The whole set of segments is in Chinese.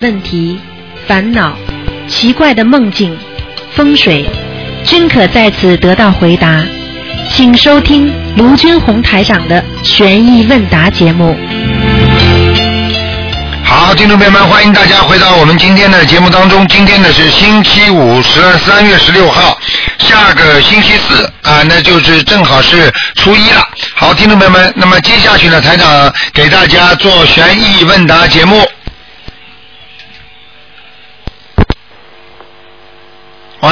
问题、烦恼、奇怪的梦境、风水，均可在此得到回答。请收听卢军红台长的悬疑问答节目。好，听众朋友们，欢迎大家回到我们今天的节目当中。今天呢是星期五，十三月十六号，下个星期四啊，那就是正好是初一了。好，听众朋友们，那么接下去呢，台长给大家做悬疑问答节目。喂，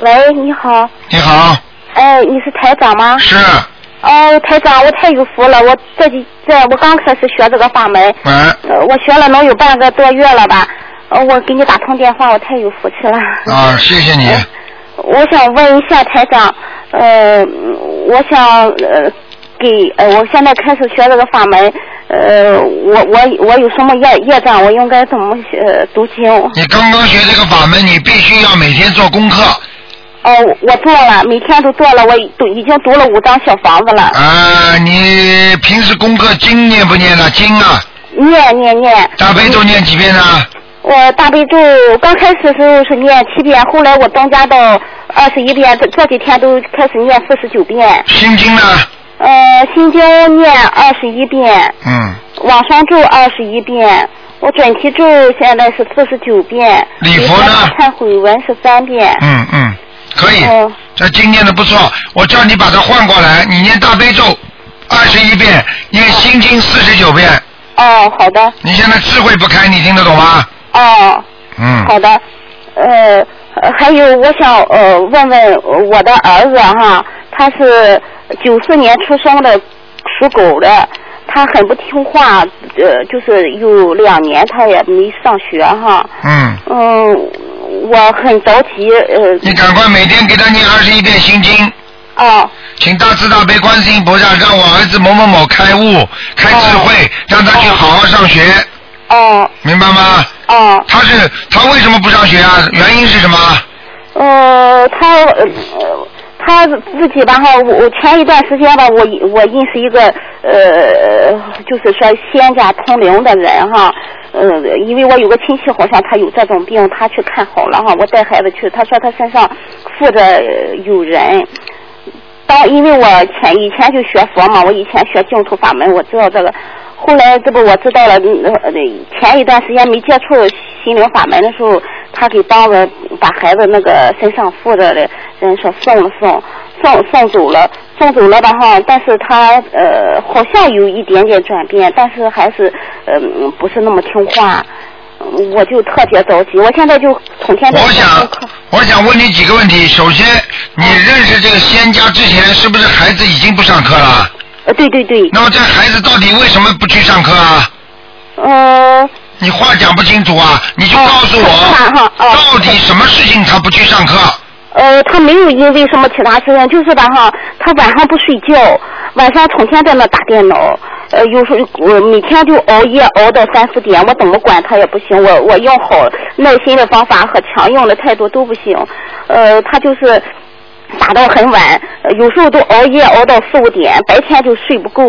喂，你好，你好，哎，你是台长吗？是，哦，台长，我太有福了，我这几这我刚开始学这个法门，我学了能有半个多月了吧，呃，我给你打通电话，我太有福气了。啊，谢谢你。我想问一下台长，呃，我想呃给呃，我现在开始学这个法门，呃，我我我有什么业业障，我应该怎么呃读经？你刚刚学这个法门，你必须要每天做功课哦，我做了，每天都做了，我都已经读了五张小房子了。啊。你平时功课经念不念呢？经啊，念念念。大悲咒念几遍呢？我大悲咒刚开始时候是念七遍，后来我增加到二十一遍，这这几天都开始念四十九遍。心经呢？呃，心经念二十一遍，嗯，往生咒二十一遍，我准提咒现在是四十九遍，礼佛呢礼忏悔文是三遍。嗯嗯，可以。哦这经念的不错，我叫你把它换过来，你念大悲咒二十一遍，念心经四十九遍。哦，好的，你现在智慧不开，你听得懂吗？哦，嗯。好的，呃，呃还有我想呃问问我的儿子哈，他是九四年出生的，属狗的，他很不听话，呃，就是有两年他也没上学哈，嗯，嗯，我很着急，呃，你赶快每天给他念二十一遍心经，哦。请大慈大悲观世音菩萨让我儿子某某某开悟、开智慧，让他去好好上学，哦。明白吗？哦，他是他为什么不上学啊？原因是什么？呃，他呃他自己吧哈，我我前一段时间吧，我我认识一个呃，就是说仙家通灵的人哈，呃，因为我有个亲戚好像他有这种病，他去看好了哈，我带孩子去，他说他身上附着有人。当因为我前以前就学佛嘛，我以前学净土法门，我知道这个。后来这不我知道了，呃前一段时间没接触心灵法门的时候，他给帮着把孩子那个身上附着的人说送了送，送送走了，送走了吧哈，但是他呃好像有一点点转变，但是还是呃不是那么听话，我就特别着急，我现在就从天我想。我想问你几个问题。首先，你认识这个仙家之前，是不是孩子已经不上课了？呃，对对对，那么这孩子到底为什么不去上课啊？呃。你话讲不清楚啊！你就告诉我，哦到底什么事情他不去上课？呃，他没有因为什么其他事情，就是吧哈，他晚上不睡觉，晚上成天在那打电脑，呃，有时候我每天就熬夜熬到三四点，我怎么管他也不行，我我要好耐心的方法和强硬的态度都不行，呃，他就是。打到很晚，有时候都熬夜熬到四五点，白天就睡不够，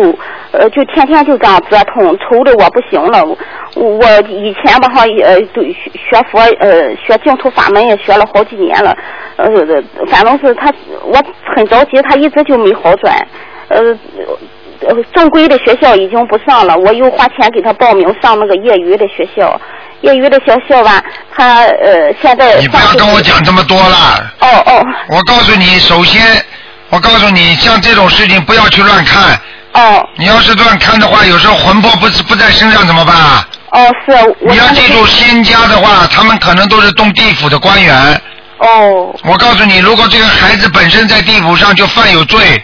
呃，就天天就这样折腾，愁的我不行了。我我以前吧哈，呃，都学佛，呃，学净土法门也学了好几年了，呃，反正是他，我很着急，他一直就没好转，呃，正规的学校已经不上了，我又花钱给他报名上那个业余的学校。业余的学校吧，他呃现在你不要跟我讲这么多了。哦哦我告诉你，首先，我告诉你，像这种事情不要去乱看。哦你要是乱看的话，有时候魂魄不是不在身上怎么办啊？哦，是我你要记住，仙家的话，他们可能都是动地府的官员。哦我告诉你，如果这个孩子本身在地府上就犯有罪，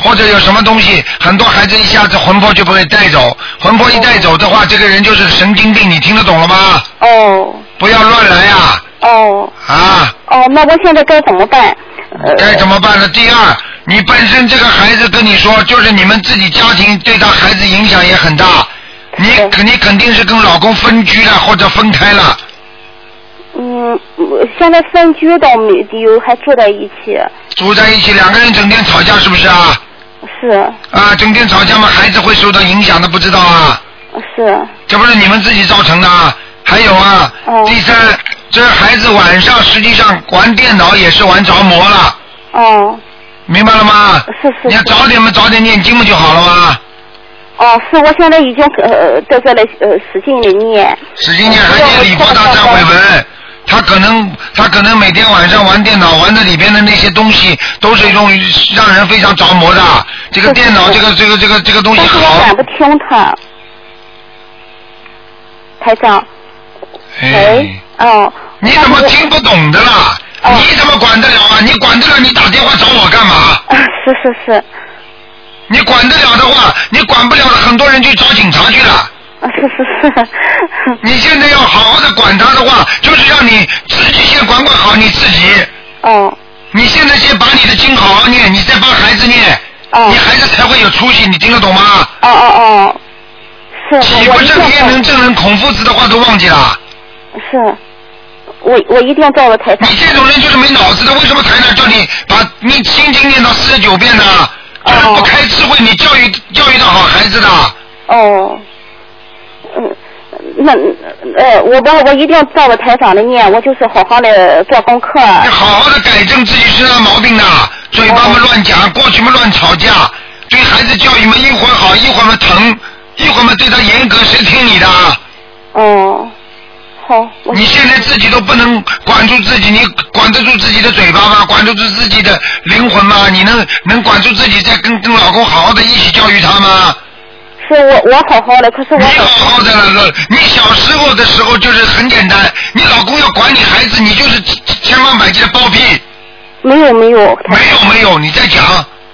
或者有什么东西，很多孩子一下子魂魄就不会带走，魂魄一带走的话，这个人就是神经病，你听得懂了吗？哦不要乱来呀、哦啊！哦，那我现在该怎么办？呃该怎么办呢？第二，你本身这个孩子跟你说，就是你们自己家庭对他孩子影响也很大，你肯你肯定是跟老公分居了或者分开了，嗯，我现在分居倒没有，还住在一起。住在一起，两个人整天吵架，是不是啊？是啊，整天吵架嘛，孩子会受到影响的，不知道啊？是，这不是你们自己造成的啊？还有啊，哦第三，这孩子晚上实际上玩电脑也是玩着魔了，哦明白了吗？是是你要早点嘛，早点念经不就好了吗？哦，是我现在已经呃在这里呃使劲的念。使劲念还念礼佛大忏悔文。他可能，他可能每天晚上玩电脑，玩的里边的那些东西，都是一种让人非常着魔的。这个电脑，这个这个这个这个东西但是我好，不听他。台长，哎喂，，哦。你怎么听不懂的啦？哦你怎么管得了啊？你管得了，你打电话找我干嘛？啊？是是是，你管得了的话，你管不了的，很多人去找警察去了。啊是是是。你现在要好好的管他的话，就是让你自己先管管好你自己。哦你现在先把你的经好好念，你再帮孩子念，哦你孩子才会有出息，你听得懂吗？哦哦哦，是岂不我我一定正天人会正人孔夫子的话都忘记了？是，我我一定照着台上你。这种人就是没脑子的，为什么台上叫你把你心经念到四十九遍呢？就是不开智慧，你教育教育的好孩子的。哦，嗯，那呃，我我我一定照着台长的念，我就是好好的做功课。你好好的改正自己身上毛病的，嘴巴嘛乱讲，过去嘛乱吵架，对孩子教育嘛一会儿好一会儿嘛疼，一会儿嘛对他严格，谁听你的？哦，好，你现在自己都不能管住自己，你管得住自己的嘴巴吗？管得住自己的灵魂吗？你能能管住自己，再跟跟老公好好的一起教育他吗？是我我好好的，可是我你好好的了，你小时候的时候就是很简单，你老公要管你孩子，你就是千方百计的包庇。没有没有，没有没有，你在讲，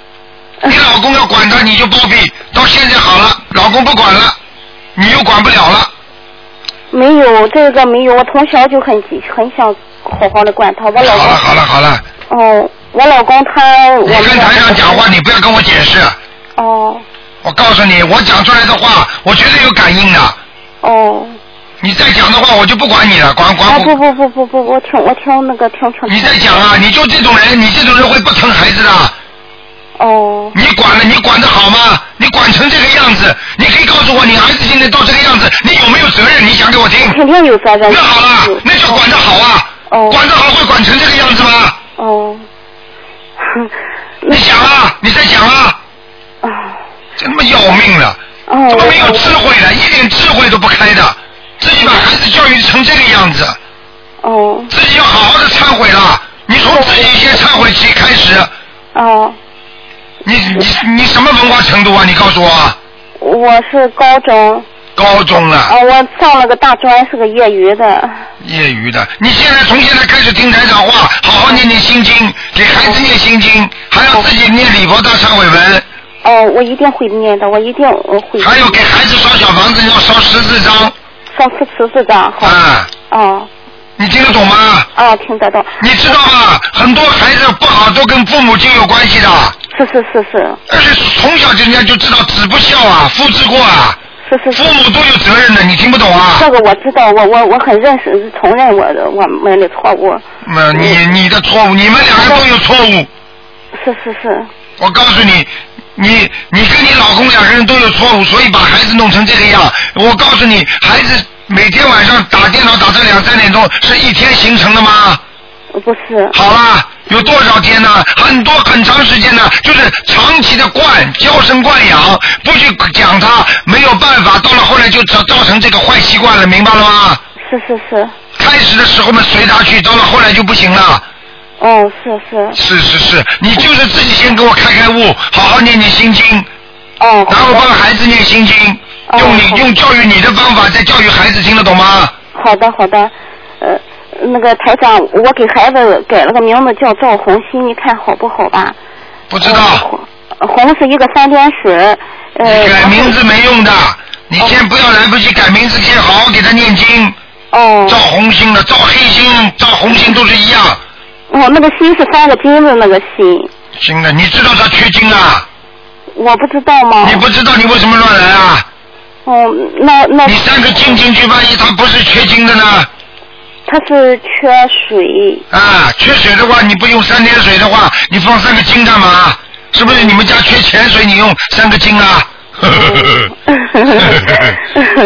你老公要管他，你就包庇。到现在好了，老公不管了，你又管不了了。没有这个没有，我从小就很很想好好的管他。我老公好了好了好了，哦，我老公他我跟台长讲话，你不要跟我解释。哦我告诉你，我讲出来的话，我绝对有感应的。哦你再讲的话，我就不管你了，管啊管我。不不不不不，我听我听那个听听。你再讲啊，你就这种人，你这种人会不疼孩子的。哦你管了，你管得好吗？你管成这个样子，你可以告诉我，你儿子现在到这个样子，你有没有责任？你讲给我听。肯定有责任。那好了，那叫管得好啊。哦管得好会管成这个样子吗？哦，你想啊，你再讲啊，啊真他妈要命了，哦，怎么没有智慧的，一点智慧都不开的，自己把孩子教育成这个样子，哦自己要好好的忏悔了。你从自己先忏悔起开始，哦，你你你什么文化程度啊？你告诉我，我是高中高中啊，了，我上了个大专，是个业余的。业余的。你现在从现在开始听台长话，好好念念心经，给孩子念心经，还要自己念礼佛大忏悔文。哦，我一定会念的，我一定呃会。还有给孩子烧小房子要烧十四张，烧十十四张，好。啊，哦你听得懂吗？哦，听得懂。你知道吗？很多孩子不好都跟父母亲有关系的，是是是是而且从小人家就知道子不孝啊，父之过啊，是是是。父母都有责任的，你听不懂啊？这个我知道，我我我很认识承认我的我们的错误。那你你的错误，你们两个都有错误。是是是，我告诉你，你你跟你老公两个人都有错误，所以把孩子弄成这个样。我告诉你，孩子每天晚上打电脑打到两三点钟，是一天形成的吗？不是。好啦，有多少天呢？很多很长时间呢，就是长期的惯，娇生惯养，不去讲他，没有办法，到了后来就造造成这个坏习惯了，明白了吗？是是是，开始的时候嘛随他去，到了后来就不行了。哦是是，是是是，你就是自己先给我开开悟，好好念念心经，哦。然后帮孩子念心经，哦用你用教育你的方法再教育孩子，听得懂吗？好的好的，呃，那个台长，我给孩子改了个名字叫赵红熙，你看好不好吧？不知道，呃红是一个三点水，呃。改名字没用的，你先不要来不及改名字，先好好给他念经。哦。赵红星的，赵黑星、赵红星都是一样。哦，那个心是三个金的那个心，金的，你知道他缺金啊？我不知道吗？你不知道你为什么乱来啊？哦，那那。你三个金进去，万一他不是缺金的呢？他是缺水。啊，缺水的话，你不用三点水的话，你放三个金干嘛？是不是你们家缺钱水，你用三个金啊？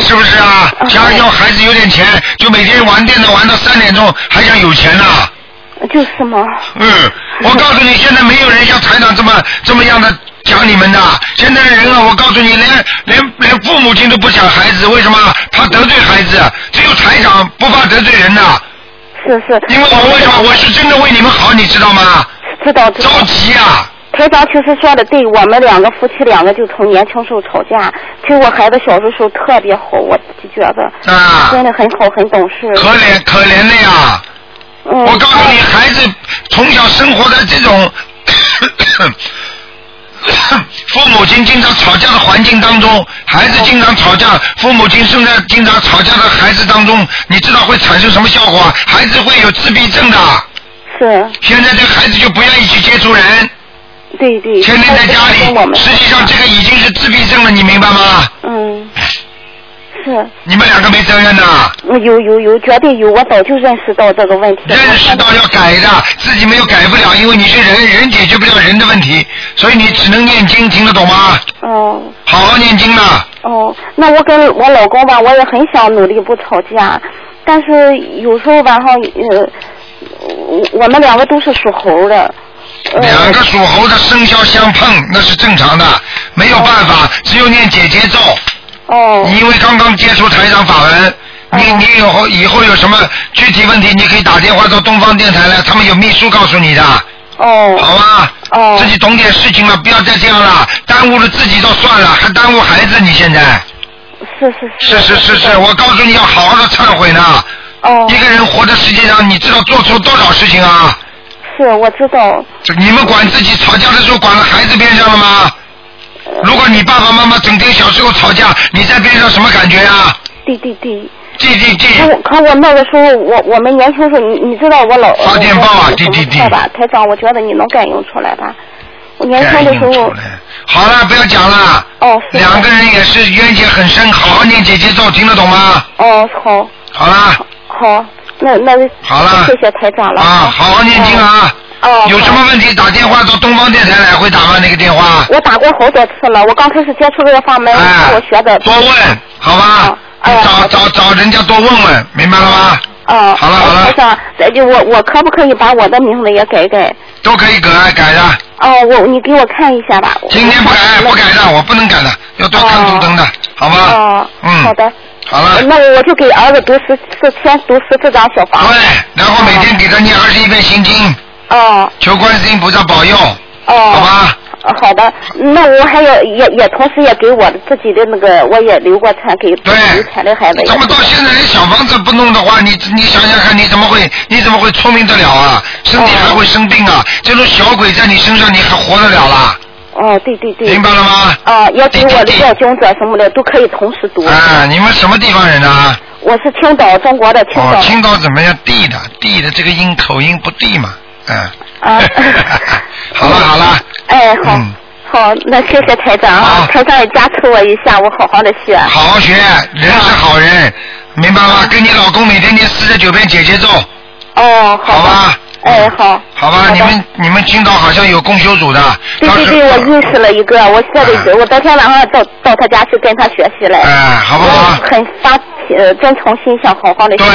是不是啊？家要孩子有点钱，就每天玩电脑玩到三点钟，还想有钱呢、就是嘛，嗯，我告诉你，现在没有人像台长这么这么样的讲你们的。现在的人啊，我告诉你，连连连父母亲都不想孩子，为什么？怕得罪孩子。只有台长不怕得罪人呐，是是。因为我为什么？我是真的为你们好，你知道吗？知道知道。着急啊！台长其实说的对，我们两个夫妻两个就从年轻时候吵架。其实我孩子小的时候特别好，我自己觉得啊，真的很好，很懂事。可怜可怜的呀！嗯。我告诉你，孩子从小生活在这种 父母亲经常吵架的环境当中，孩子经常吵架，父母亲生在经常吵架的孩子当中，你知道会产生什么效果啊？孩子会有自闭症的。是。现在这个孩子就不愿意去接触人。对对。天天在家里，实际上这个已经是自闭症了，你明白吗？嗯。是。你们两个没责任呐。有有有，绝对有，我早就认识到这个问题。认识到要改的，自己没有改不了，因为你是人，人解决不了人的问题，所以你只能念经，听得懂吗？哦。好好念经呐。哦，那我跟我老公吧，我也很想努力不吵架，但是有时候吧哈，呃，我我们两个都是属猴的。呃两个属猴的生肖相碰，那是正常的，没有办法，只有念姐姐咒。哦。你因为刚刚接触台长法文，你你以后以后有什么具体问题，你可以打电话到东方电台来，他们有秘书告诉你的。哦。好吧。哦。自己懂点事情了，不要再这样了，耽误了自己就算了，还耽误孩子，你现在。是是是是是是，我告诉你要好好的忏悔呢。哦。一个人活在世界上，你知道做错多少事情啊？是，我知道。你们管自己吵架的时候管了孩子边上了吗？如果你爸爸妈妈整天小时候吵架，你在边上什么感觉啊？对对对。对对对。可我可我那个时候，我我们年轻时候，你你知道我老发电报啊，对对对。吧，台长，我觉得你能感应出来吧？我年轻的时候。好了，不要讲了。哦。两个人也是冤结很深，好好念姐姐咒，听得懂吗？哦，好。好了。好，那那。好了。谢谢台长了。啊，好好念经啊。哦。有什么问题打电话到东方电台来，会打吗？那个电话。我打过好多次了，我刚开始接触这个法门，我学的。多问，好吧？你找找找人家多问问，明白了吗？哦。好了好了。台长，再就我我可不可以把我的名字也改改？都可以改改的。哦，我你给我看一下吧。今天不改不改的，我不能改的，要多看图腾的，好吗？哦。嗯。好的。好了。那我就给儿子读十四先读十四张小房。对，然后每天给他念二十一遍心经。哦。求观世音菩萨保佑。哦。好吧。好的，那我还要也也同时也给我自己的那个，我也留过产给流产的孩子。怎么到现在连小房子不弄的话，你你想想看，你怎么会你怎么会聪明得了啊？身体还会生病啊！这种小鬼在你身上，你还活得了啦？哦，对对对。明白了吗？啊，要给我的要经者什么的都可以同时读。啊，你们什么地方人啊？我是青岛，中国的青岛。哦，青岛怎么样？地的地的这个音口音不地嘛，嗯。啊。好了好了。哎，好。好，那谢谢台长啊！台长也加持我一下，我好好的学。好好学，人是好人，明白吗？跟你老公每天念四十九遍姐姐咒。哦，好吧。哎，好。好吧，你们你们青岛好像有共修组的。对对对，我认识了一个，我现在我昨天晚上到到他家去跟他学习来。哎，好不好？很发呃真诚心想好好的。对，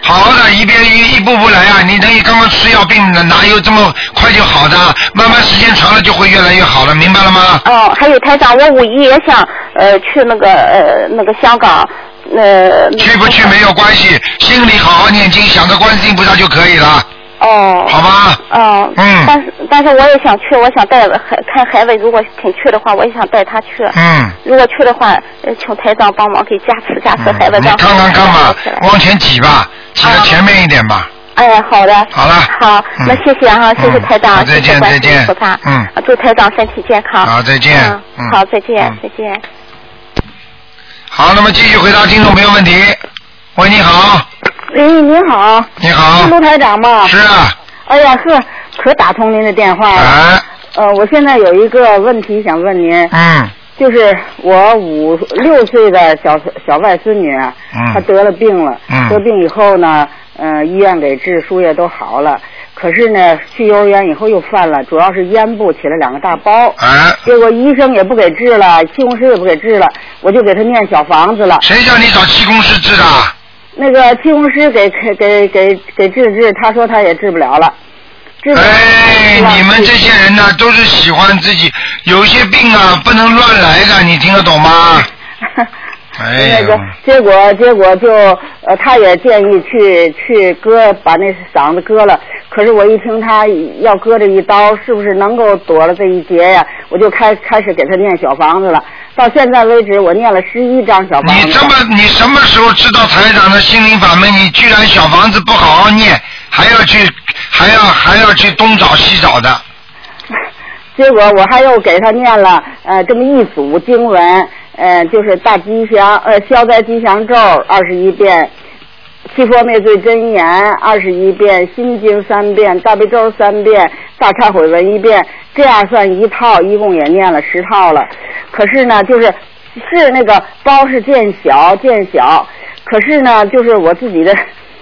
好好的一边一一步步来啊！你等于刚刚吃药病的，哪有这么快就好的？慢慢时间长了就会越来越好了，明白了吗？哦，还有台长，我五一也想呃去那个呃那个香港呃。去不去没有关系，心里好好念经，想着观世音菩萨就可以了。哦。好吧。哦。嗯。但是但是我也想去，我想带孩看孩子，如果肯去的话，我也想带他去。嗯。如果去的话，呃，请台长帮忙给加持加持孩子。你看看看吧，往前挤吧，挤到前面一点吧。哎，好的。好了。好，那谢谢哈，谢谢台长，再见再见。菩萨，嗯。祝台长身体健康。好，再见。嗯。好，再见，再见。好，那么继续回答听众朋友问题。喂，你好。喂，您好。你好。是卢台长吗？是啊。哎呀，呵，可打通您的电话了。哎。呃，我现在有一个问题想问您。嗯。就是我五六岁的小小外孙女，嗯、她得了病了。嗯。得病以后呢，呃，医院给治，输液都好了。可是呢，去幼儿园以后又犯了，主要是咽部起了两个大包。啊，结果医生也不给治了，气功师也不给治了，我就给他念小房子了。谁叫你找气功师治的？那个气红师给给给给给治治，他说他也治不了了。治不了哎，你们这些人呢，都是喜欢自己，有些病啊，不能乱来的，你听得懂吗？哎那个，结果结果就呃，他也建议去去割，把那嗓子割了。可是我一听他要割这一刀，是不是能够躲了这一劫呀？我就开开始给他念小房子了。到现在为止，我念了十一张小房子。你这么，你什么时候知道台长的心灵法门？你居然小房子不好好念，还要去，还要还要去东找西找的。结果我还又给他念了呃这么一组经文，呃就是大吉祥呃消灾吉祥咒二十一遍，七佛灭罪真言二十一遍，心经三遍，大悲咒三遍，大忏悔文一遍，这样算一套，一共也念了十套了。可是呢，就是是那个包是见小见小，可是呢，就是我自己的，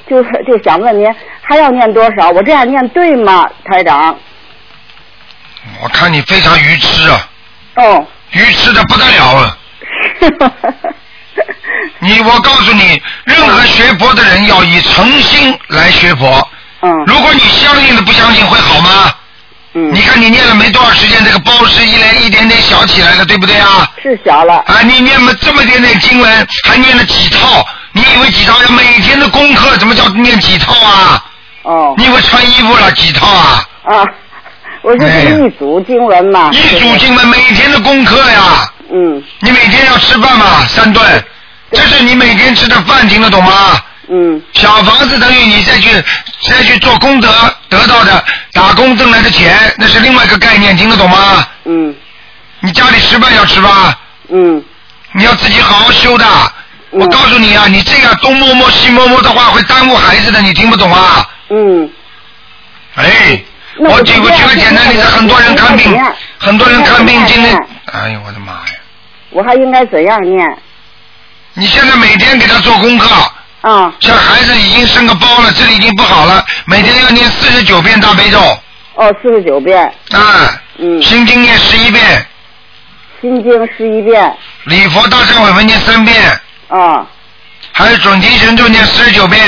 就是就想问您还要念多少？我这样念对吗，台长？我看你非常愚痴啊，哦。愚痴的不得了啊！你，我告诉你，任何学佛的人要以诚心来学佛。嗯如果你相信的不相信，会好吗？嗯你看你念了没多少时间，这个包是一来一点点小起来的，对不对啊？是小了，啊，你念了这么点点经文，还念了几套？你以为几套？要每天的功课，怎么叫念几套啊？哦你以为穿衣服了几套啊？啊，我是哎呀这一组经文嘛，一组经文，每天的功课呀。嗯你每天要吃饭嘛，三顿，这是你每天吃的饭，听得懂吗？嗯小房子等于你再去再去做功德得到的打工挣来的钱，那是另外一个概念，听得懂吗？嗯你家里吃饭要吃吧，嗯你要自己好好修的。我嗯告诉你啊，你这样东摸摸西摸摸的话，会耽误孩子的，你听不懂啊？嗯，哎，我我举个举个简单例子，很多人看病，很多人看病今天，哎呦我的妈呀！我还应该怎样念？你现在每天给他做功课，啊像孩子已经生个包了，这里已经不好了，每天要念四十九遍大悲咒，哦，四十九遍，啊，嗯，心经念十一遍，心经十一遍，礼佛大忏悔文念三遍，啊还有准提神咒念四十九遍，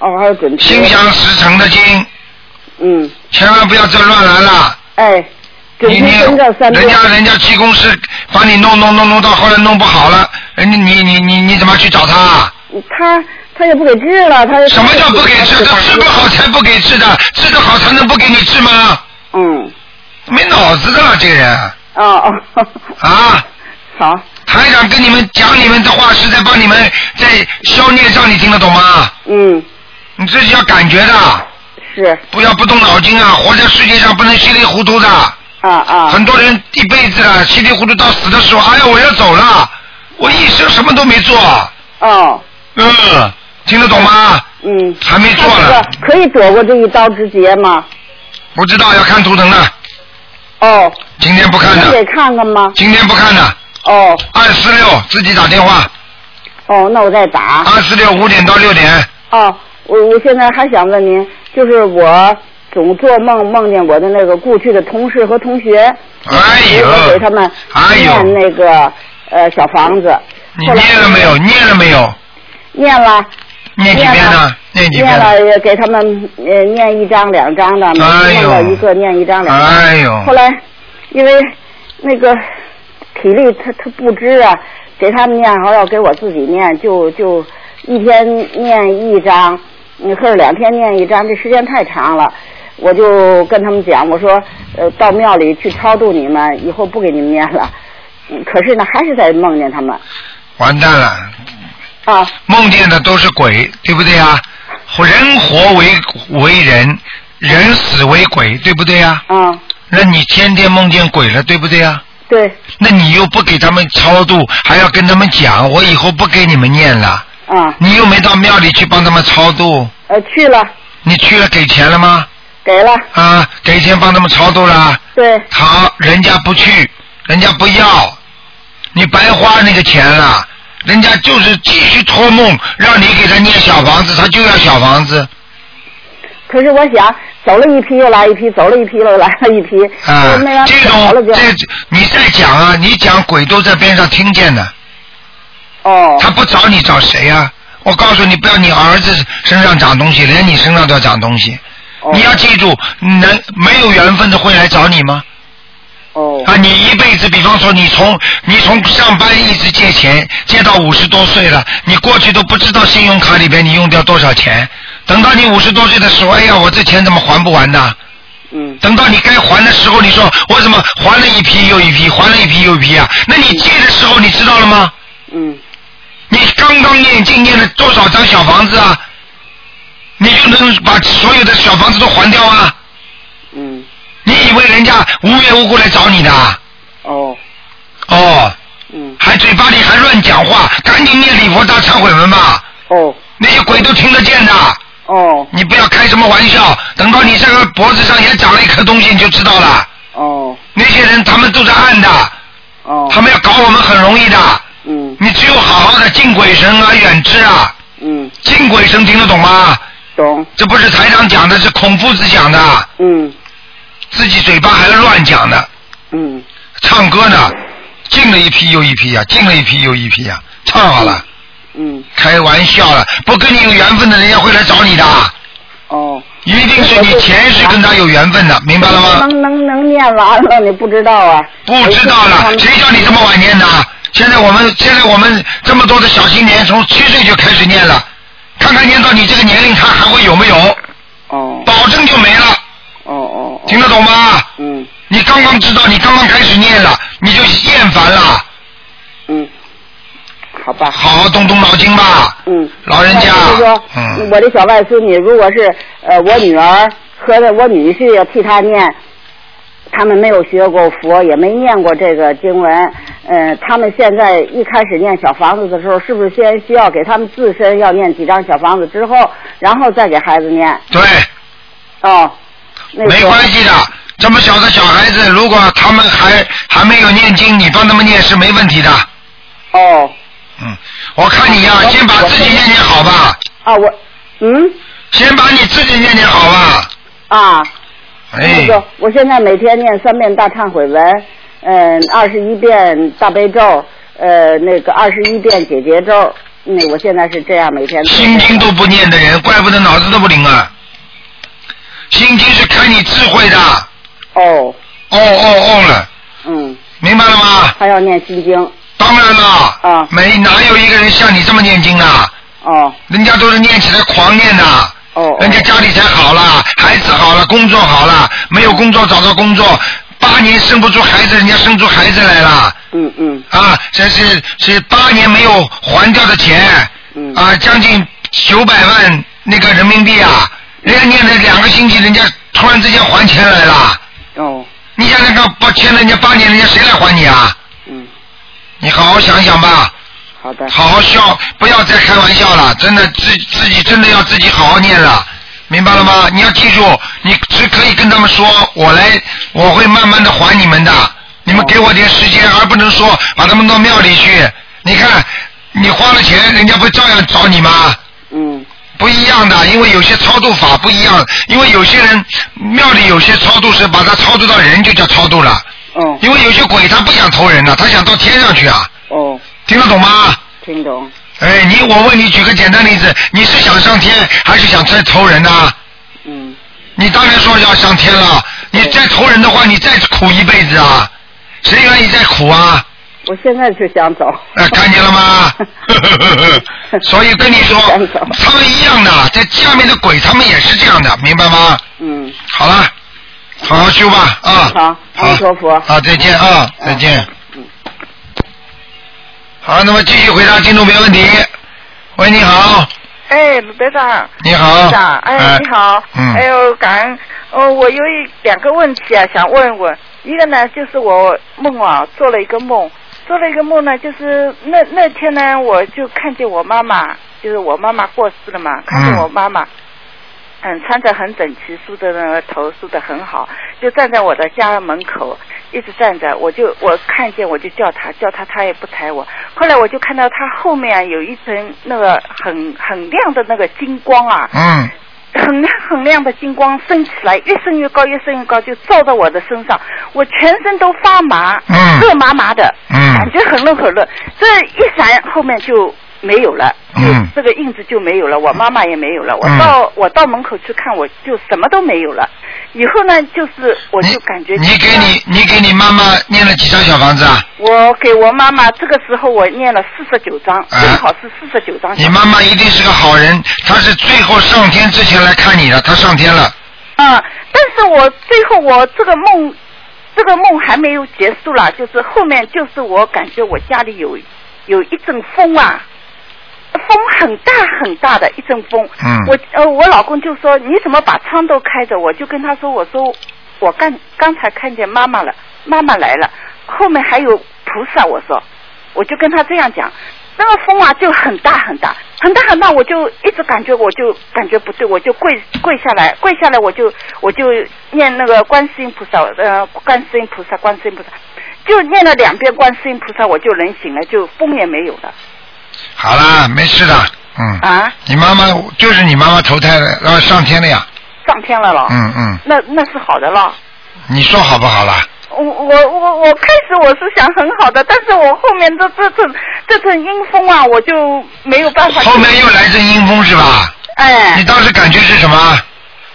哦，还有准提，心想事成的经，嗯，千万不要再乱来了。哎，你你人，家人家气功师把你弄弄弄弄到后来弄不好了，人家你你你你怎么去找他啊？他他也不给治了，他什么叫不给治？他治不好才不给治的，治得好才能不给你治吗？嗯，没脑子的了，这个人哦哦，啊！好，台长跟你们讲你们的话是在帮你们在消孽障，你听得懂吗？嗯，你自己要感觉的，是不要不动脑筋啊！活在世界上不能稀里糊涂的。啊啊，很多人一辈子啊，稀里糊涂到死的时候，哎呀，我要走了，我一生什么都没做。哦，嗯，听得懂吗？嗯，还没做他呢，这个可以躲过这一刀之劫吗？不知道要看图腾的，哦，今天不看能给的，看看吗？今天不看了，哦。二四六自己打电话，哦，那我再打。二四六五点到六点，哦，我我现在还想问您，就是我总做梦梦见我的那个过去的同事和同学，哎呦我给他们念那个呃小房子。你念了没有？念了没有？念了。念几遍呢？念几遍念？了也给他们呃念一张两张的，每哎呦次梦到一个念一张两张。哎呦后来因为那个体力他他不支啊，给他们念还要给我自己念，就就一天念一张，你，或者两天念一张，这时间太长了。我就跟他们讲，我说，呃，到庙里去超度你们，以后不给你们念了。嗯，可是呢，还是在梦见他们完蛋了，啊。梦见的都是鬼，对不对啊？人活为为人，人死为鬼，对不对啊？嗯，那你天天梦见鬼了，对不对啊？对，那你又不给他们超度，还要跟他们讲，我以后不给你们念了。啊，你又没到庙里去帮他们超度，呃，去了，你去了给钱了吗？给了，啊，给钱帮他们超度了。对，好，人家不去，人家不要，你白花那个钱了。人家就是继续托梦，让你给他念小房子，他就要小房子。可是我想，走了一批又来一批，走了一批又来了一批，啊这种这你再讲啊，你讲鬼都在边上听见的，哦他不找你找谁呀、我告诉你，不要你儿子身上长东西，连你身上都要长东西。哦你要记住，能没有缘分的会来找你吗？哦啊，你一辈子，比方说你从你从上班一直借钱，借到五十多岁了，你过去都不知道信用卡里边你用掉多少钱，等到你五十多岁的时候，哎呀，我这钱怎么还不完呢？嗯等到你该还的时候，你说我怎么还了一批又一批，还了一批又一批啊？那你借的时候你知道了吗？嗯你刚刚念经念了多少张小房子啊？你就能把所有的小房子都还掉啊？嗯你以为人家无缘无故来找你的啊？哦哦，嗯还嘴巴里还乱讲话，赶紧念礼佛大忏悔文吧，哦那些鬼都听得见的。哦你不要开什么玩笑，等到你这个脖子上也长了一颗东西，你就知道了。哦那些人他们都是暗的，哦他们要搞我们很容易的。嗯你只有好好的敬鬼神而远之啊！嗯敬鬼神听得懂吗？懂这不是台长讲的，是孔夫子讲的，嗯自己嘴巴还乱讲的。嗯唱歌呢，进了一批又一批呀、进了一批又一批呀、唱好了，嗯开玩笑了，不跟你有缘分的人家会来找你的，哦。一定是你前世跟他有缘分的，明白了吗？能能能念完了，你不知道啊？不知道了，谁叫你这么晚念的？现在我们现在我们这么多的小青年，从七岁就开始念了，看看念到你这个年龄，他还会有没有？哦保证就没了，哦哦。听得懂吗？嗯你刚刚知道，你刚刚开始念了，你就厌烦了，嗯，好吧。好好动动脑筋吧。嗯。老人家就是说，嗯我的小外孙女，如果是呃我女儿和我女婿要替她念，他们没有学过佛，也没念过这个经文，呃，他们现在一开始念小房子的时候，是不是先需要给他们自身要念几张小房子之后，然后再给孩子念？对，哦，那个没关系的。这么小的小孩子，如果他们还还没有念经，你帮他们念是没问题的。哦嗯，我看你呀、我先把自己念念好吧，啊，我嗯先把你自己念念好吧。啊。哎那，个，我现在每天念三遍大忏悔文，嗯、二十一遍大悲咒，呃，那个二十一遍解结咒。那我现在是这样每天。心经都不念的人，怪不得脑子都不灵啊。心经是开你智慧的，哦，哦哦哦了，嗯，明白了吗？还要念心经。当然了，啊没哪有一个人像你这么念经的，哦人家都是念起来狂念的。哦人家家里才好了，孩子好了，工作好了，没有工作找到工作，八年生不出孩子，人家生出孩子来了。嗯嗯。啊，这是是八年没有还掉的钱，嗯。啊，将近九百万那个人民币啊，人家念了两个星期，人家突然之间还钱来了。哦。你想想看，不欠了人家八年，人家谁来还你啊？嗯，你好好想想吧，好的。好好笑，不要再开玩笑了，真的自自己真的要自己好好念了。明白了吗？你要记住，你只可以跟他们说，我来，我会慢慢的还你们的。你们给我点时间，而不能说把他们到庙里去。你看，你花了钱，人家不照样找你吗？嗯不一样的，因为有些超度法不一样，因为有些人庙里有些超度是把他超度到人就叫超度了，哦因为有些鬼他不想投人了，他想到天上去啊，哦，听得懂吗？听懂。哎，你我问你举个简单例子，你是想上天还是想再投人呢、嗯你当然说要上天了，你再投人的话，你再苦一辈子啊，谁愿意再苦啊？我现在就想走。哎，看见了吗？所以跟你说，他们一样的，在下面的鬼，他们也是这样的，明白吗？嗯，好了，好好修吧啊！好阿弥陀佛啊，再见啊，再见。嗯好，那么继续回答听众没问题。喂，你好，哎，鲁队长，你好。队长，哎，你好，嗯。哎呦，感恩，哦，我有一两个问题啊，想问问，一个呢就是我梦啊，做了一个梦，做了一个梦呢，就是那那天呢，我就看见我妈妈，就是我妈妈过世了嘛，看见我妈妈。嗯，穿着很整齐，梳的那个头梳的很好，就站在我的家门口，一直站着。我就我看见我就叫他，叫他他也不睬我。后来我就看到他后面有一层那个很很亮的那个金光啊，嗯很亮很亮的金光升起来，越升越高，越升越高，就照到我的身上，我全身都发麻，嗯热麻麻的，嗯感觉很热很热。这一闪，后面就没有了，就嗯这个印子就没有了，我妈妈也没有了。我嗯到我到门口去看，我就什么都没有了。以后呢，就是我就感觉你你给你你给你妈妈念了几张小房子啊？我给我妈妈这个时候我念了四十九章，啊正好是四十九张。你妈妈一定是个好人，她是最后上天之前来看你的，她上天了。嗯，但是我最后我这个梦，这个梦还没有结束啦，就是后面就是我感觉我家里有有一阵风啊，风很大很大的一阵风。嗯我呃我老公就说你怎么把窗都开着？我就跟他说我说我刚刚才看见妈妈了，妈妈来了，后面还有菩萨，我说我就跟他这样讲。那个风啊，就很大很大，很大很大，我就一直感觉，我就感觉不对，我就跪跪下来，跪下来，我就我就念那个观世音菩萨，呃，观世音菩萨，观世音菩萨，就念了两遍观世音菩萨，我就能醒了，就风也没有了好啦，没事的，嗯。啊，你妈妈就是你妈妈投胎了，然后上天了呀，上天了了，嗯嗯，那那是好的了。你说好不好啦？我我我我开始我是想很好的，但是我后面这这阵这阵阴风啊，我就没有办法。后面又来阵阴风是吧？哎你，当时感觉是什么？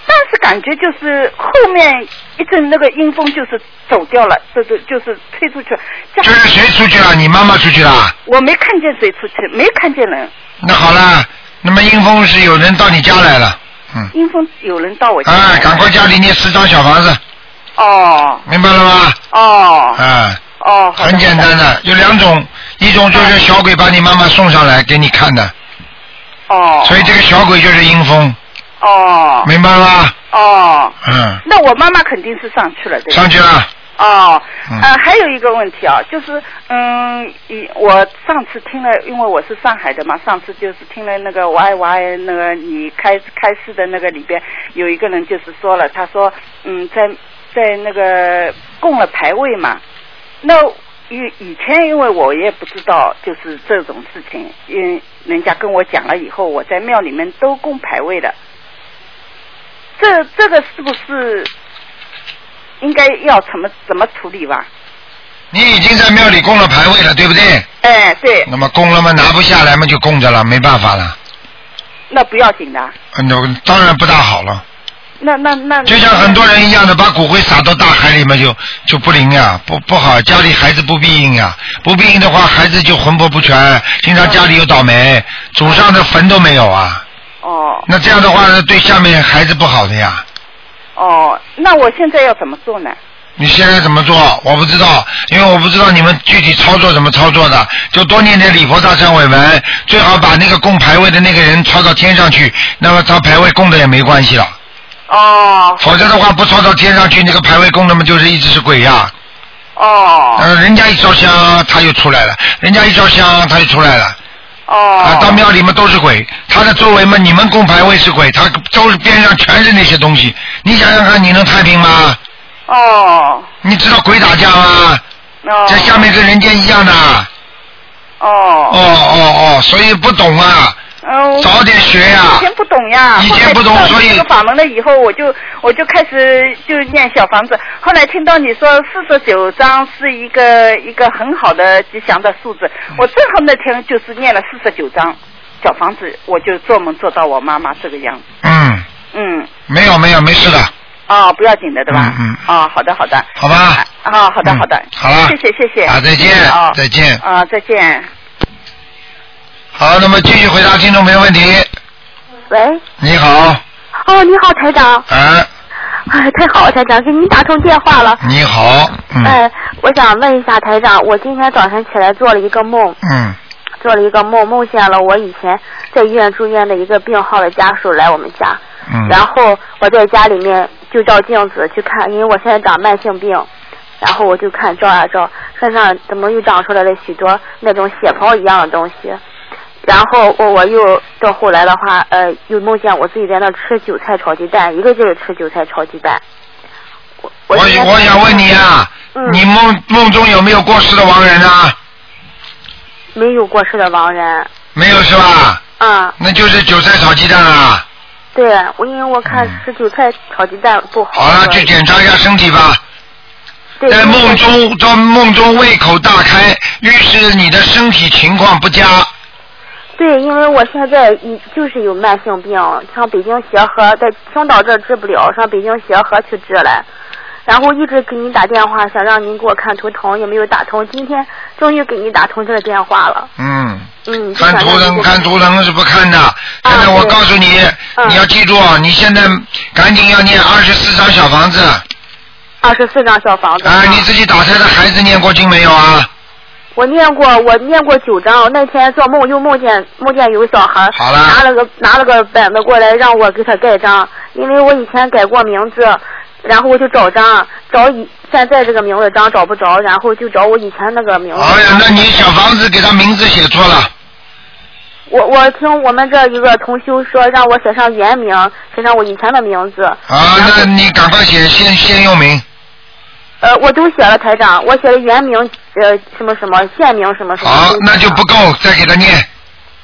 当时感觉就是后面一阵那个阴风就是走掉了，这就就是吹出去了。就是谁出去了？你妈妈出去了？我没看见谁出去，没看见人。那好了，那么阴风是有人到你家来了，嗯，阴风有人到我家来哎，赶快家里念十张小房子，哦明白了吗？哦哎，哦，很简单。的，有两种，一种就是小鬼把你妈妈送上来给你看的，哦。所以这个小鬼就是阴风，哦。明白了吗？哦，嗯，那我妈妈肯定是上去了，对吧？上去了，哦，嗯。呃，还有一个问题啊，就是嗯，以我上次听了，因为我是上海的嘛，上次就是听了那个我爱我爱那个你开开示的那个里边有一个人就是说了，他说嗯，在在那个供了牌位嘛，那以以前因为我也不知道就是这种事情，因人家跟我讲了以后，我在庙里面都供牌位的，这这个是不是应该要怎么怎么处理吧？你已经在庙里供了牌位了，对不对？哎，对，那么供了嘛，拿不下来嘛，就供着了，没办法了。那不要紧的，嗯那当然不大好了，那那那就像很多人一样的，把骨灰撒到大海里面就就不灵呀，不不好，家里孩子不庇应呀，不庇应的话，孩子就魂魄不全，经常家里又倒霉，祖上的坟都没有啊，哦那这样的话呢，对下面孩子不好的呀。哦，那我现在要怎么做呢？你现在怎么做？我不知道，因为我不知道你们具体操作怎么操作的，就多念点礼佛大忏悔文，最好把那个供牌位的那个人抄到天上去，那么他牌位供的也没关系了。哦否则的话，不抄到天上去，那个牌位供的嘛，就是一直是鬼呀。哦呃，人家一烧香，他又出来了；人家一烧香，他就出来了。啊，哦到庙里面都是鬼，他的周围嘛，你们供牌位是鬼，他周边上全是那些东西。你想想看，你能太平吗？哦你知道鬼打架吗？哦，在下面跟人间一样的。哦哦哦哦，所以不懂啊，嗯，早点学呀以。前不懂呀，以前不懂所以这个法门了以后，我就我就开始就念小房子。后来听到你说四十九章是一个一个很好的吉祥的数字，嗯我正好那天就是念了四十九章小房子，我就做梦做到我妈妈这个样子。嗯，嗯，没有没有，没事的，哦，不要紧的，对吧？嗯哦，好的好的。好吧？啊，好的嗯好的。好了谢谢谢谢。啊，再见哦，再见。啊，再见。好，那么继续回答听众朋友问题。喂，你好，哦，你好，台长，哎，哎，太好了，台长，给您打通电话了。你好，嗯。哎，我想问一下台长，我今天早晨起来做了一个梦，嗯。做了一个梦，梦见了我以前在医院住院的一个病号的家属来我们家，嗯，然后我在家里面就照镜子去看，因为我现在长慢性病，然后我就看照啊照，身上怎么又长出来了许多那种血泡一样的东西，然后我我又到后来的话，呃，又梦见我自己在那吃韭菜炒鸡蛋，一个劲儿吃韭菜炒鸡蛋。我我想问你啊，嗯你梦梦中有没有过世的亡人啊？没有过世的亡人，没有是吧？啊、那就是韭菜炒鸡蛋啊。对，我因为我看嗯吃韭菜炒鸡蛋不好。好了，去检查一下身体吧。在梦中，在梦中胃口大开，预示你的身体情况不佳。对，因为我现在一就是有慢性病，上北京协和，在青岛这儿治不了，上北京协和去治来。然后一直给您打电话，想让您给我看图腾，也没有打通。今天终于给您打通这个电话了。嗯，嗯，看图腾，看图腾是不看的。现在我告诉你，嗯你要记住，你现在赶紧要念二十四张小房子。二十四张小房子。啊，你自己打胎的孩子念过经没有啊？我念过，我念过九章。那天做梦又梦见梦见有个小孩，好了拿了个拿了个本子过来让我给他盖章，因为我以前改过名字，然后我就找章，找以现在这个名字章找不着，然后就找我以前那个名字。哎呀，那你小房子给他名字写错了。我我听我们这一个同修说，让我写上原名，写上我以前的名字。啊，那你赶快写先先用名。呃，我都写了台长，我写了原名，呃，什么什么县名什么什么。好那就不够，再给他念。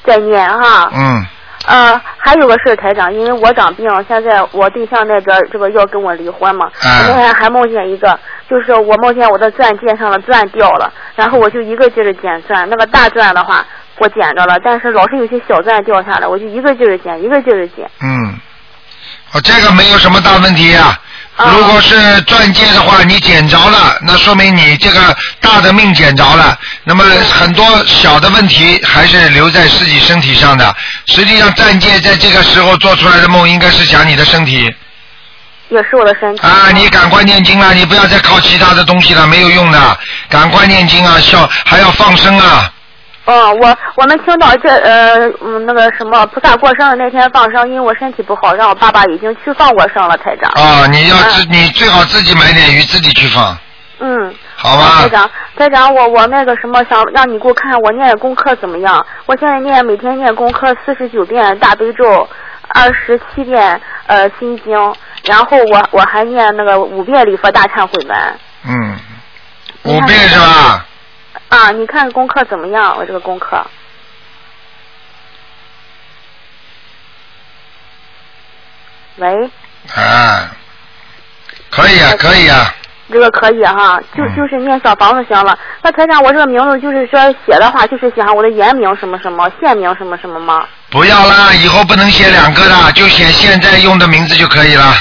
再念哈。嗯，呃，还有个事儿，台长，因为我长病，现在我对象那边这个要跟我离婚嘛，啊我那天还梦见一个，就是我梦见我的钻戒上的钻掉了，然后我就一个劲儿捡钻，那个大钻的话我捡着了，但是老是有些小钻掉下来，我就一个劲儿捡，一个劲儿捡。嗯，哦，这个没有什么大问题呀、啊如果是钻戒的话，你捡着了，那说明你这个大的命捡着了。那么很多小的问题还是留在自己身体上的。实际上，钻戒在这个时候做出来的梦，应该是讲你的身体也是我的身体。啊！你赶快念经了，你不要再靠其他的东西了，没有用的。赶快念经啊，笑还要放生啊！嗯，我我们青岛这呃嗯那个什么菩萨过生日那天放生，因为我身体不好，让我爸爸已经去放过生了，台长。啊，你要自嗯你最好自己买点鱼自己去放，嗯。好吧台？长，台长，我我那个什么，想让你给我看我念的功课怎么样？我现在念每天念功课四十九遍大悲咒，二十七遍呃心经，然后我我还念那个五遍礼佛大忏悔文。嗯，五遍是吧？啊，你看功课怎么样？我这个功课。喂，啊，可以啊，可以啊。这个可以哈，就嗯就是念小房子行了。那台长，我这个名字就是说写的话，就是写上我的原名什么什么，现名什么什么吗？不要啦，以后不能写两个的，就写现在用的名字就可以了。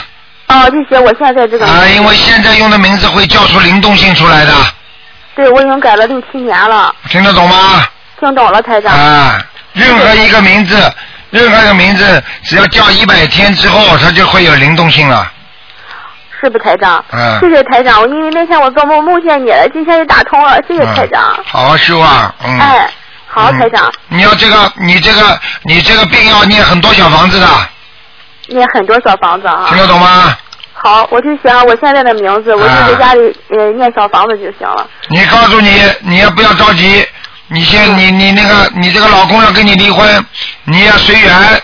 哦，就写我现在这个。啊，因为现在用的名字会叫出灵动性出来的，对，我已经改了六七年了，听得懂吗？听懂了，台长。啊，任何一个名字，任何一个名字，只要叫一百天之后，它就会有灵动性了。是不，台长？嗯谢谢台长，我因为那天我做梦梦见你了，今天就打通了，谢谢台长。嗯好好修啊，嗯。哎，好，嗯台长，你要这个，你这个，你这个病要念很多小房子的，念很多小房子啊听。得懂吗？好，我就写我现在的名字，我就在家里呃念小房子就行了。你告诉你，你也不要着急，你先，你你那个，你这个老公要跟你离婚，你要随缘，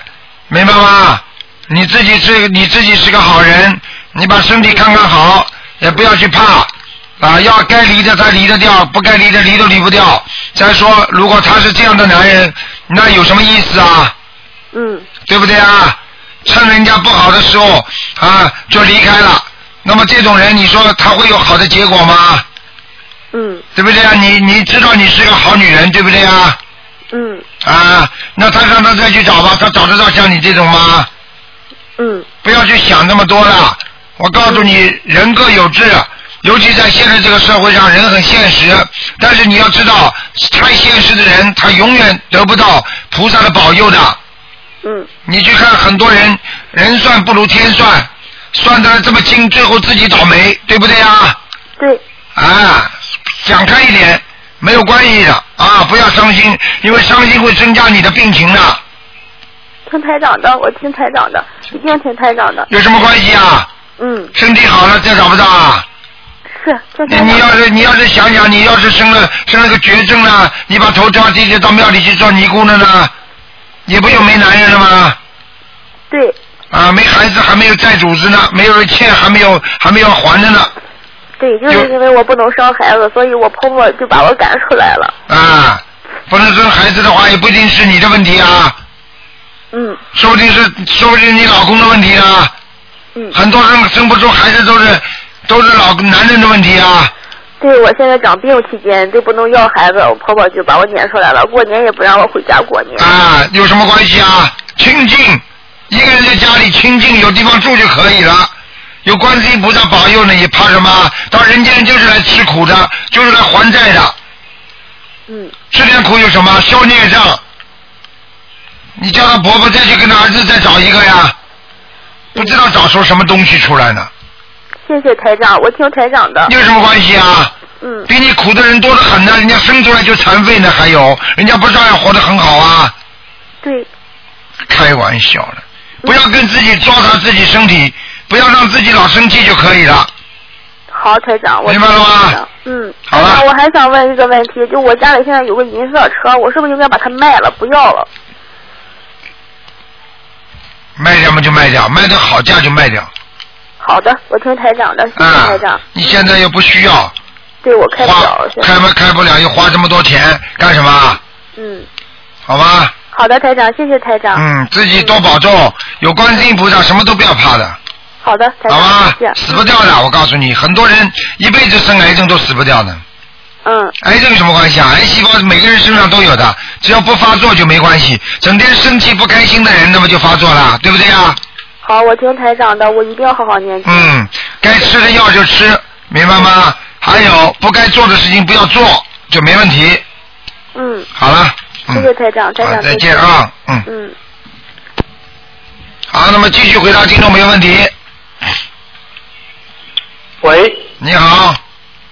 明白吗？你自己是，你自己是个好人，你把身体看看好，也不要去怕，啊，要该离的他离得掉，不该离的离都离不掉。再说，如果他是这样的男人，那有什么意思啊？嗯，对不对啊？趁人家不好的时候啊，就离开了。那么这种人，你说他会有好的结果吗？嗯对不对啊？你你知道你是个好女人，对不对啊？嗯啊，那他让他再去找吧，他找得到像你这种吗？嗯不要去想那么多了。我告诉你，人各有志，尤其在现在这个社会上，人很现实。但是你要知道，太现实的人，他永远得不到菩萨的保佑的。嗯你去看很多人，人算不如天算，算得这么精，最后自己倒霉，对不对啊？对，啊，想开一点，没有关系的啊，不要伤心，因为伤心会增加你的病情的，听台长的，我听台长的，一定听台长的。有什么关系啊？嗯，身体好了再找不到啊？是。你要是你要是想想，你要是生了生了个绝症了，你把头扎进去到庙里去做尼姑了呢，也不就没男人了吗？对啊，没孩子还没有债主子呢，没有欠还没有还没有还着呢，对，就是因为我不能生孩子，所以我婆婆就把我赶出来了。啊，不能生孩子的话，也不一定是你的问题啊。嗯说不定是说不定你老公的问题啊。嗯，很多人生不出孩子都是都是老男人的问题啊。对我现在长病期间都不能要孩子，我婆婆就把我撵出来了，过年也不让我回家过年。啊，有什么关系啊？清静，一个人在家里清静，有地方住就可以了。有观世音菩萨保佑呢，你怕什么？到人间就是来吃苦的，就是来还债的。嗯吃点苦有什么？消孽障。你叫他婆婆再去跟他儿子再找一个呀，不知道找出什么东西出来呢？谢谢台长，我听台长的。有什么关系啊？嗯比你苦的人多得很呢，人家生出来就残废呢，还有人家不照样活得很好啊？对，开玩笑的，不要跟自己糟蹋自己身体，不要让自己老生气就可以了。好，台长，我明白了吗嗯，好了，我还想问一个问题，就我家里现在有个银色车，我是不是应该把它卖了，不要了？卖掉嘛就卖掉，卖的好价就卖掉。好的，我听台长的，谢谢啊台长。，你现在又不需要，对我开不了，开不开不了，又花这么多钱干什么？嗯，好吧，好的，台长，谢谢台长。嗯，自己多保重，有观世音菩萨，什么都不要怕的，好的，台长好长，吧？死不掉的，我告诉你，很多人一辈子生癌症都死不掉的。嗯，癌症有什么关系啊？癌细胞每个人身上都有的，只要不发作就没关系。整天生气不开心的人，那么就发作了，对不对啊？好，我听台长的，我一定要好好念经。嗯，该吃的药就吃，明白吗？还有不该做的事情不要做，就没问题。嗯，好了，嗯。谢谢台长，台好，长再见啊，嗯，嗯，好，那么继续回答听众没有问题。喂，你好，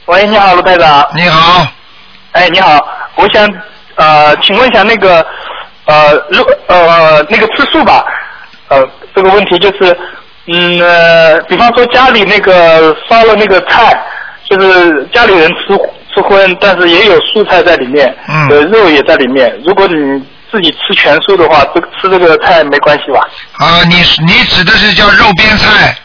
喂，你好，卢台长。你好，哎，你好，我想呃，请问一下那个呃，如呃那个吃素吧，呃，这个问题就是，嗯呃，比方说家里那个烧了那个菜，就是家里人吃吃荤，但是也有蔬菜在里面，嗯呃，肉也在里面。如果你自己吃全素的话，这个吃这个菜没关系吧？啊，你你指的是叫肉边菜？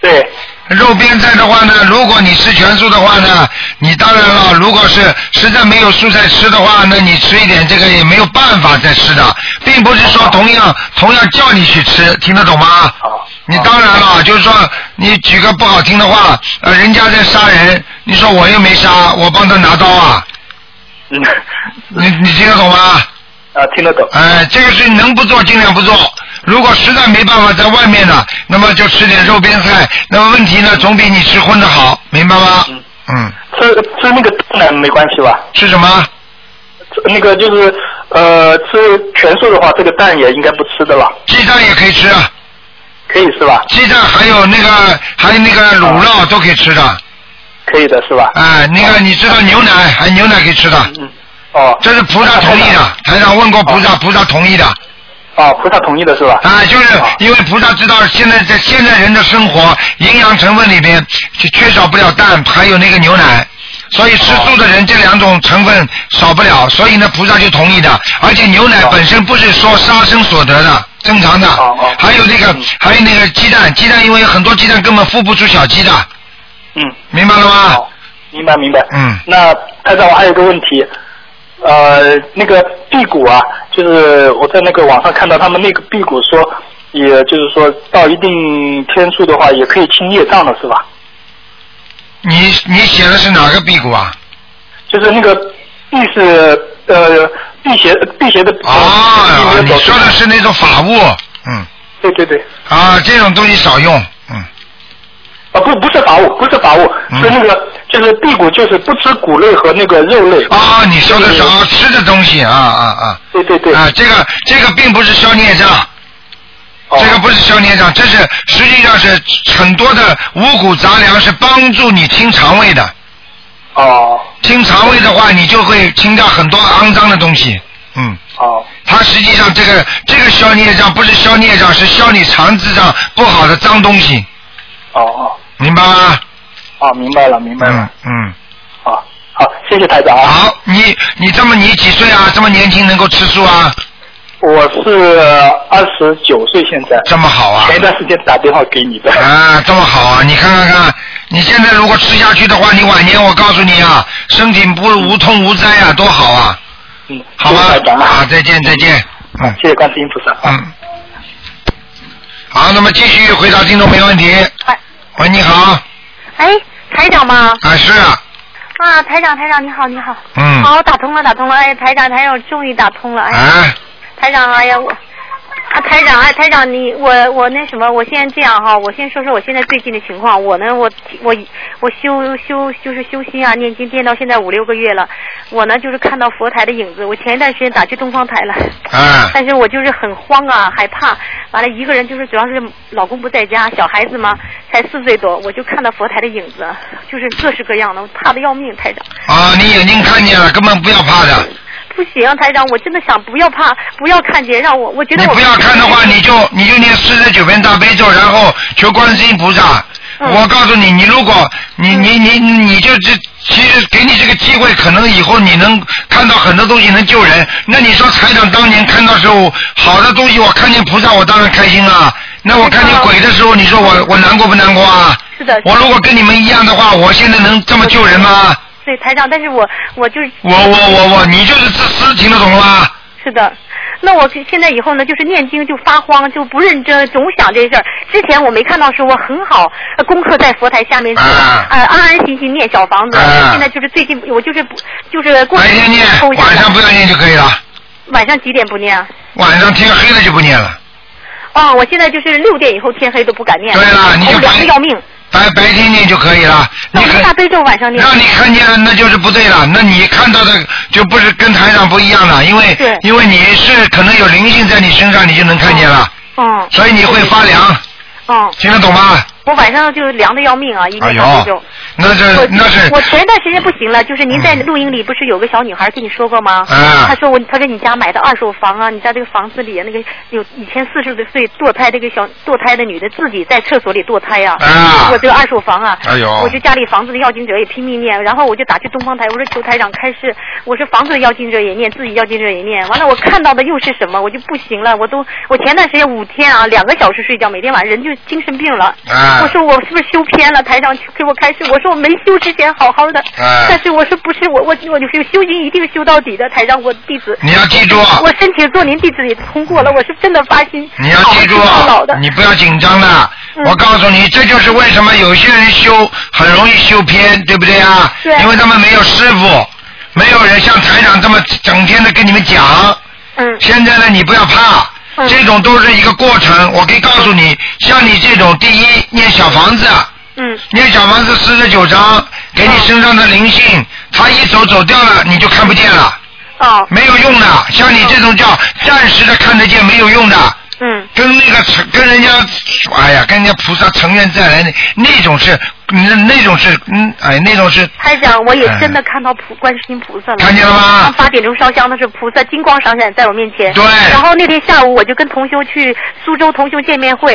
对，肉边菜的话呢，如果你吃全素的话呢，你当然了，如果是实在没有蔬菜吃的话，那你吃一点这个也没有办法再吃的，并不是说同样同样叫你去吃，听得懂吗？好。你当然了，就是说，你举个不好听的话，呃，人家在杀人，你说我又没杀，我帮他拿刀啊，嗯，你你听得懂吗？啊，听得懂。哎、这个是能不做尽量不做。如果实在没办法在外面的，那么就吃点肉边菜。那么问题呢，总比你吃荤的好，明白吗？嗯嗯，吃吃那个蛋没关系吧？吃什么？那个就是呃，吃全素的话，这个蛋也应该不吃的了，鸡蛋也可以吃，啊可以是吧？鸡蛋还有那个还有那个卤肉都可以吃的。可以的是吧？哎、那个你知道牛奶，还有牛奶可以吃的，嗯，哦，这是菩萨同意的。台长问过菩萨，菩萨同意的。哦，菩萨同意的是吧？啊，就是哦因为菩萨知道现在在现在人的生活营养成分里边就缺少不了蛋，还有那个牛奶，所以吃素的人这两种成分少不了，所以呢菩萨就同意的。而且牛奶哦本身不是说杀生所得的，正常的。还有那个嗯还有那个鸡蛋，鸡蛋因为很多鸡蛋根本孵不出小鸡的，嗯，明白了吗？明白明白。嗯那台长，我还有个问题，呃，那个辟谷啊，就是我在那个网上看到他们那个辟谷说，也就是说到一定天数的话，也可以清业障了是吧？你你写的是哪个辟谷啊？就是那个辟是呃辟邪辟邪的辟啊，你说的是那种法物，嗯，对对对。啊，这种东西少用，嗯。啊，不不是法物，不是法物，嗯是那个就是辟谷，就是不吃谷类和那个肉类。啊，你说的是啊，吃的东西啊啊啊对对对。啊，这个这个并不是消孽障，哦这个不是消孽障，这是实际上是很多的五谷杂粮是帮助你清肠胃的，哦清肠胃的话，你就会清掉很多肮脏的东西，嗯。哦它实际上这个这个消孽障不是消孽障，是消你肠子上不好的脏东西，哦哦明白吗？哦，明白了明白了嗯。嗯。好，好，谢谢台长啊。好，你你这么你几岁啊？这么年轻能够吃素啊？我是二十九岁，现在这么好啊？前一段时间打电话给你的。啊，这么好啊！你看看看，你现在如果吃下去的话，你晚年我告诉你啊，身体不无痛无灾啊，多好啊！嗯，好吧谢谢台？长啊，再见再见。嗯谢谢观世音菩萨啊。嗯。好，那么继续回答听众没问题。哎喂，你好，哎，台长吗？啊是啊，啊，台长，台长，你好，你好。嗯好，打通了，打通了。哎，台长，台长，我终于打通了。哎，啊，台长，哎呀，我。啊，台长，哎，台长，你我我那什么，我先这样哈，我先说说我现在最近的情况。我呢，我我我修修就是修心啊，念经念到现在五六个月了。我呢就是看到佛台的影子，我前一段时间打去东方台了，啊 但是我就是很慌啊，害怕。完了，一个人就是主要是老公不在家，小孩子嘛才四岁多，我就看到佛台的影子，就是各式各样的，我怕的要命，台长。啊，你眼睛看见了，根本不要怕的。不行，台长，我真的想不要怕，不要看见，让我我觉得我你不要看的话，你就你就念四十九遍大悲咒，然后求观世音菩萨。嗯我告诉你，你如果你你你你就这，其实给你这个机会，可能以后你能看到很多东西能救人。那你说台长当年看到时候好的东西，我看见菩萨，我当然开心啊。那我看见鬼的时候，你说我我难过不难过啊？是的。我如果跟你们一样的话，我现在能这么救人吗？对台长，但是我我就是我我我我，你就是自私，听得懂了吗？是的。那我现在以后呢，就是念经就发慌，就不认真，总想这事儿。之前我没看到时，我很好，呃功课在佛台下面，啊呃安安心心念小房子。啊现在就是最近我就是不就是过白天念，晚上不要念就可以了。晚上几点不念啊？晚上天黑了就不念了。哦，我现在就是六点以后天黑都不敢念，对了你就的要命。白白天念就可以了。你看大悲咒晚上念。让你看见了，那就是不对了。那你看到的就不是跟台上不一样了，因为因为你是可能有灵性在你身上，你就能看见了，哦。所以你会发凉，哦。听得懂吗？我晚上就凉的要命啊，一哎念大悲咒。呦，那是我那是我前段时间不行了，就是您在录音里不是有个小女孩跟你说过吗？啊她说我，她说你家买的二手房啊，你家这个房子里那个有以前四十多岁堕胎这个小堕胎的女的自己在厕所里堕胎呀、啊我这个二手房啊，哎呦我就家里房子的要经者也拼命念，然后我就打去东方台，我说求台长开示，我说房子的要经者也念，自己要经者也念，完了我看到的又是什么，我就不行了，我都我前段时间五天啊，两个小时睡觉，每天晚上人就精神病了。啊我说我是不是修偏了？台长给我开示，我说我没修之前好好的，啊但是我说不是，我我我就是修行一定修到底的，台长我弟子。你要记住啊我申请做您弟子也通过了，我是真的发心。你要记住你不要紧张的。嗯我告诉你，这就是为什么有些人修很容易修偏，对不对啊？对因为他们没有师傅，没有人像台长这么整天的跟你们讲。嗯。现在呢，你不要怕。这种都是一个过程，我可以告诉你，像你这种，第一念小房子，嗯，念小房子四十九章，给你身上的灵性，它一走走掉了，你就看不见了。哦。没有用的，像你这种叫暂时的看得见，没有用的。嗯。跟那个成跟人家，哎呀，跟人家菩萨成愿再来那那种是，那那种是，嗯，哎，那种是。台长，我也真的看到菩观世音菩萨了。看见了吗八点钟烧香的时候，菩萨金光闪闪在我面前。对然后那天下午，我就跟同修去苏州同修见面会，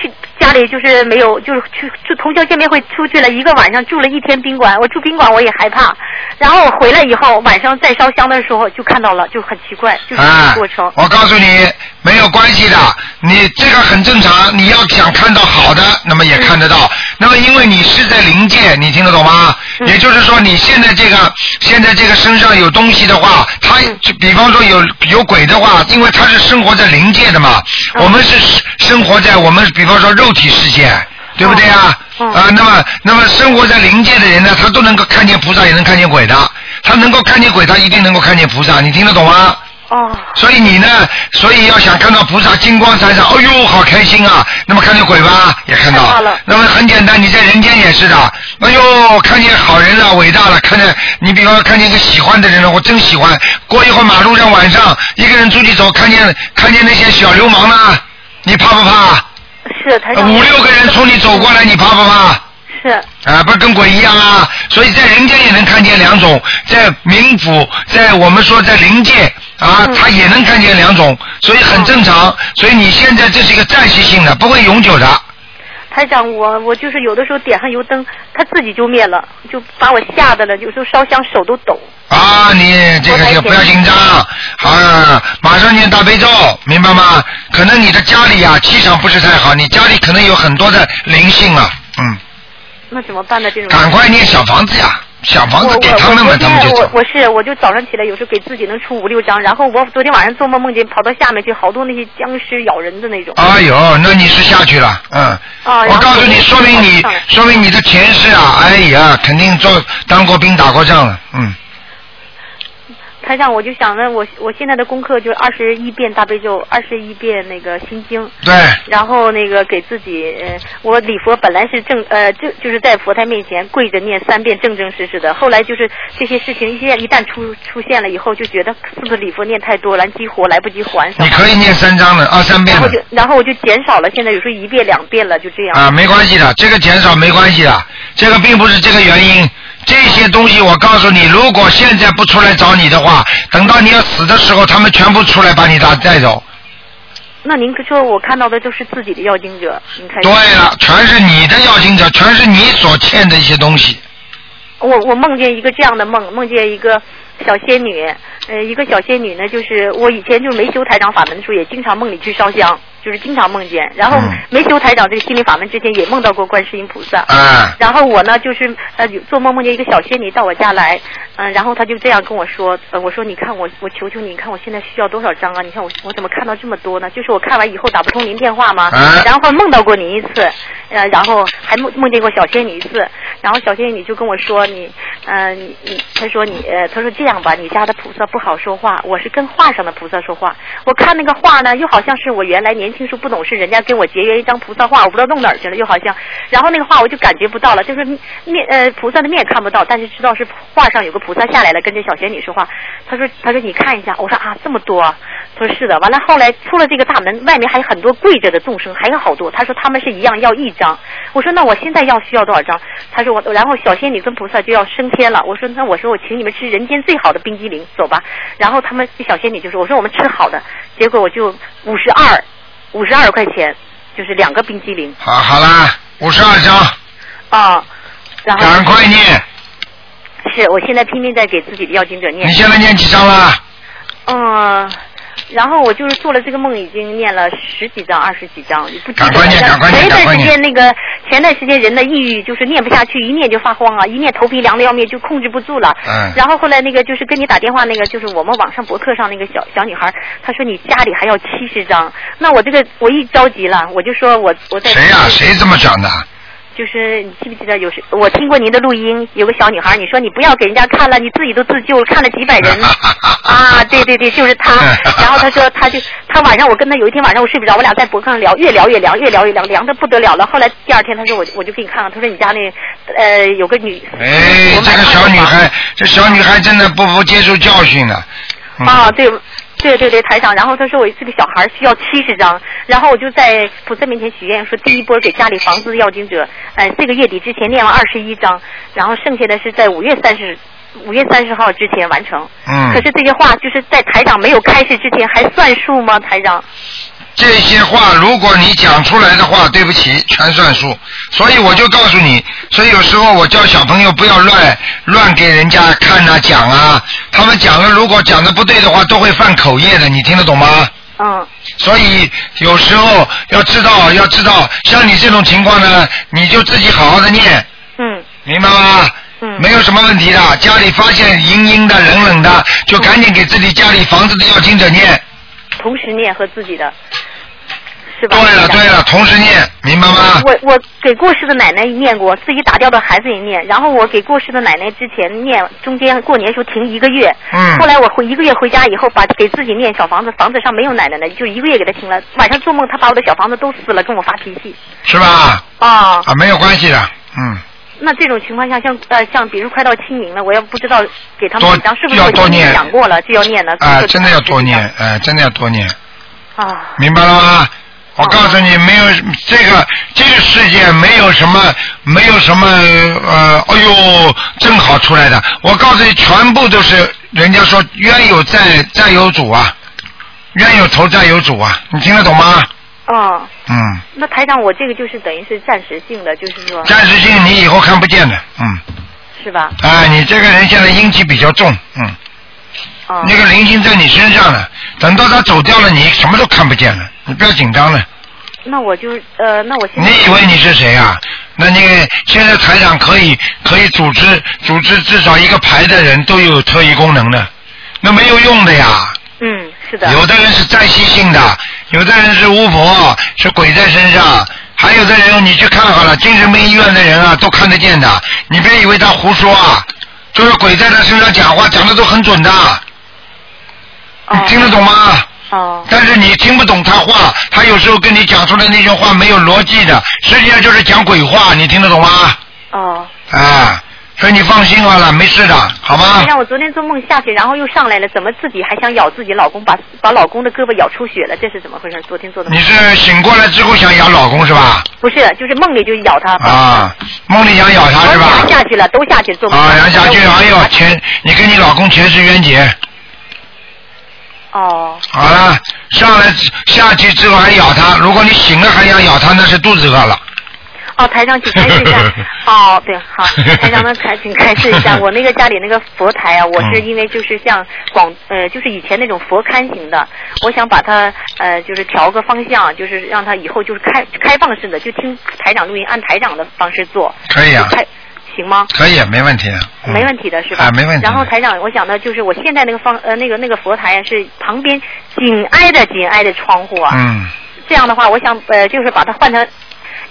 去家里就是没有，就是去去同修见面会出去了一个晚上，住了一天宾馆。我住宾馆我也害怕，然后我回来以后晚上再烧香的时候就看到了，就很奇怪，就是这啊个过程。我告诉你，没有关系的，你这个很正常。你要想看到好的，那么也看得到。那么因为你是在灵界，你听得懂吗？也就是说，你现在这个现在这个身上有东西的话，它就比方说有有鬼的话，因为它是生活在灵界的嘛，我们是生活在我们比方说肉体世界。对不对啊？啊，那么那么生活在灵界的人呢，他都能够看见菩萨，也能看见鬼的。他能够看见鬼，他一定能够看见菩萨。你听得懂吗？哦。所以你呢，所以要想看到菩萨金光闪闪，哎呦，好开心啊！那么看见鬼吧，也看到。那么很简单，你在人间也是的。哎呦，看见好人了，伟大了，看见你比方说看见一个喜欢的人了，我真喜欢。过一会儿马路上晚上一个人出去走，看见看见那些小流氓了，你怕不怕？是。五六个人从你走过来，你怕不怕？是。啊，不是跟鬼一样啊！所以在人间也能看见两种，在冥府，在我们说在灵界啊，他也能看见两种，所以很正常。所以你现在这是一个暂时性的，不会永久的。台长，我我就是有的时候点上油灯，它自己就灭了，就把我吓得了，有时候烧香手都抖。啊，你这个就不要紧张，啊，马上念大悲咒，明白吗？可能你的家里啊气场不是太好，你家里可能有很多的灵性啊，嗯，那怎么办呢？这种。赶快念小房子呀，小房子给他们嘛他们就走。我是我就早上起来有时候给自己能出五六张，然后我昨天晚上做梦梦见跑到下面去，好多那些僵尸咬人的那种。哎呦，那你是下去了，嗯。啊，我告诉你，说明你说明你的前世啊，哎呀，肯定做当过兵、打过仗了，嗯。台长，我就想着我我现在的功课就二十一遍大悲咒，二十一遍那个心经。对。然后那个给自己，呃，我礼佛本来是正呃就就是在佛台面前跪着念三遍正正实实的，后来就是这些事情一些一旦出出现了以后，就觉得是不是礼佛念太多了，激活来不及还上。你可以念三张的，二三遍的然后就然后我就减少了，现在有时候一遍两遍了，就这样。啊，没关系的，这个减少没关系的，这个并不是这个原因。这些东西我告诉你，如果现在不出来找你的话，等到你要死的时候，他们全部出来把你打带走。那您说我看到的就是自己的要经者，您看。对了，全是你的要经者，全是你所欠的一些东西。我我梦见一个这样的梦，梦见一个小仙女，呃，一个小仙女呢，就是我以前就没修台长法门的时候，也经常梦里去烧香，就是经常梦见。然后嗯没修台长这个心理法门之前，也梦到过观世音菩萨。嗯。然后我呢，就是呃做梦梦见一个小仙女到我家来，嗯、然后她就这样跟我说，呃，我说你看我我求求你，你看我现在需要多少张啊？你看我我怎么看到这么多呢？就是我看完以后打不通您电话吗？啊然后梦到过您一次，呃，然后还梦梦见过小仙女一次，然后小仙女就跟我说你，呃，你你，她说你，呃，她说这样吧，你家的菩萨不好说话，我是跟画上的菩萨说话，我看那个画呢，又好像是我原来年轻时候不懂事，人家给我结缘一张菩萨画，我不知道弄哪儿去了，又好像，然后那个画我就感觉不到了，就是面呃菩萨的面看不到，但是知道是画上有个菩萨下来了，跟这小仙女说话，他说他说你看一下，我说啊这么多说是的，完了后来出了这个大门，外面还有很多跪着的众生，还有好多，他说他们是一样要一张，我说那我现在要需要多少张？他说我，然后小仙女跟菩萨就要升天了，我说那我说我请你们吃人间最好的冰激凌，走吧，然后他们这小仙女就说我说我们吃好的，结果我就五十二，五十二块钱，就是两个冰激凌好，好啦，五十二张，啊，然后赶快念。是我现在拼命在给自己的要经者念。你现在念几张了？嗯，然后我就是做了这个梦，已经念了十几张、二十几章，也不记得赶快念了赶快念前一段时间那个前段时间人的抑郁就是念不下去，一念就发慌啊，一念头皮凉的要命，就控制不住了。嗯然后后来那个就是跟你打电话那个，就是我们网上博客上那个小小女孩，她说你家里还要七十张，那我这个我一着急了，我就说我我在谁呀、谁这么讲的？就是你记不记得有时我听过您的录音，有个小女孩，你说你不要给人家看了，你自己都自救了，看了几百人 啊，对对对，就是她。然后她说，她就她晚上我跟她有一天晚上我睡不着，我俩在博客上聊，越聊越凉，越聊越凉，凉的不得了了。后来第二天她说我我就给你看看，她说你家那呃有个女哎，这个小女孩，这小女孩真的不不接受教训了。嗯、啊，对。对对对，台长，然后他说我这个小孩需要七十张，然后我就在菩萨面前许愿说，第一波给家里房子的要经者，呃，这个月底之前念完二十一张，然后剩下的是在五月三十五月三十号之前完成。嗯可是这些话就是在台长没有开始之前还算数吗？台长？这些话，如果你讲出来的话，对不起，全算数。所以我就告诉你，所以有时候我教小朋友不要乱乱给人家看啊讲啊，他们讲了如果讲的不对的话，都会犯口业的，你听得懂吗？嗯。所以有时候要知道，要知道，像你这种情况呢，你就自己好好的念，嗯。明白吗？嗯。没有什么问题的，家里发现阴阴的、冷冷的，就赶紧给自己家里房子的要经者念。同时念和自己的，是吧？对了对了，同时念，明白吗？我我给过世的奶奶念过，自己打掉的孩子也念，然后我给过世的奶奶之前念，中间过年时候停一个月，嗯后来我回一个月回家以后，把给自己念小房子，房子上没有奶奶的，就一个月给他停了。晚上做梦，他把我的小房子都撕了，跟我发脾气。是吧？啊，啊，没有关系的，嗯，那这种情况下，像呃像比如快到清明了，我要不知道给他们多几张，是不是要多念讲过了就要念了？啊，这个真的要多念，哎，真的要多念，啊。明白了吗？我告诉你，没有这个这个世界没有什么没有什么呃，哎呦，正好出来的。我告诉你，全部都是人家说冤有债债有主啊，冤有头债有主啊，你听得懂吗？哦，嗯，那台长，我这个就是等于是暂时性的，就是说，暂时性你以后看不见的，嗯，是吧？啊，你这个人现在阴气比较重，嗯，哦。那个灵性在你身上呢，等到他走掉了，你什么都看不见了，你不要紧张了。那我就呃，那我现在你以为你是谁啊？那你现在台长可以可以组织组织至少一个排的人都有特异功能的，那没有用的呀。嗯，是的。有的人是暂时性的，有的人是巫婆，是鬼在身上，还有的人你去看好了，精神病医院的人啊都看得见的，你别以为他胡说啊，就是鬼在他身上讲话讲的都很准的，你听得懂吗？哦。但是你听不懂他话，他有时候跟你讲出来那句话没有逻辑的，实际上就是讲鬼话，你听得懂吗？哦。啊，所以你放心好了，没事的，好吗？让我昨天做梦下去，然后又上来了，怎么自己还想咬自己老公，把把老公的胳膊咬出血了？这是怎么回事？昨天做的梦。你是醒过来之后想咬老公是吧？不是，就是梦里就咬他。啊，梦里想咬他是吧？都下去了，都下去做梦。啊，杨下去，哎呦，前你跟你老公前世冤结。哦。好了，上来下去之后还咬他，如果你醒了还想咬他，那是肚子饿了。哦，台长，请开示一下。哦，对，好，台长呢，开请开示一下。我那个家里那个佛台啊，我是因为就是像广呃，就是以前那种佛龛型的，我想把它呃，就是调个方向，就是让它以后就是开开放式的，就听台长录音，按台长的方式做。可以啊。开行吗？可以，没问题。嗯没问题的是吧？啊没问题然后台长，我想呢就是我现在那个方呃那个那个佛台啊，是旁边紧挨着紧挨着窗户啊。嗯。这样的话，我想呃，就是把它换成，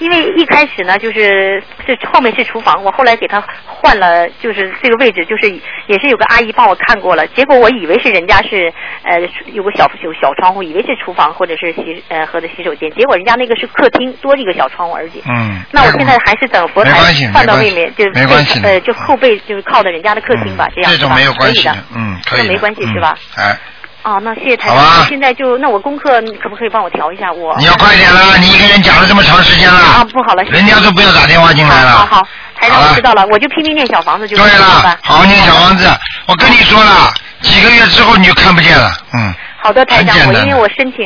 因为一开始呢，就是这后面是厨房，我后来给他换了，就是这个位置，就是也是有个阿姨帮我看过了，结果我以为是人家是呃有个小有小窗户，以为是厨房或者是洗呃或者洗手间，结果人家那个是客厅多一个小窗户而已。嗯。那我现在还是等佛台换到外面，就没关系呃就后背就是靠的人家的客厅吧，这样这种是吧没有关系可以的。嗯，可以的。这没关系是吧？嗯哎，哦，那谢谢台长。现在就那我功课可不可以帮我调一下我？你要快点啦！你一个人讲了这么长时间了。啊，不好了，人家都不要打电话进来了。好好，台长我知道了，我就拼命念小房子就对可以了好好念小房子。我跟你说了，几个月之后你就看不见了。嗯。好的，台长，我因为我申请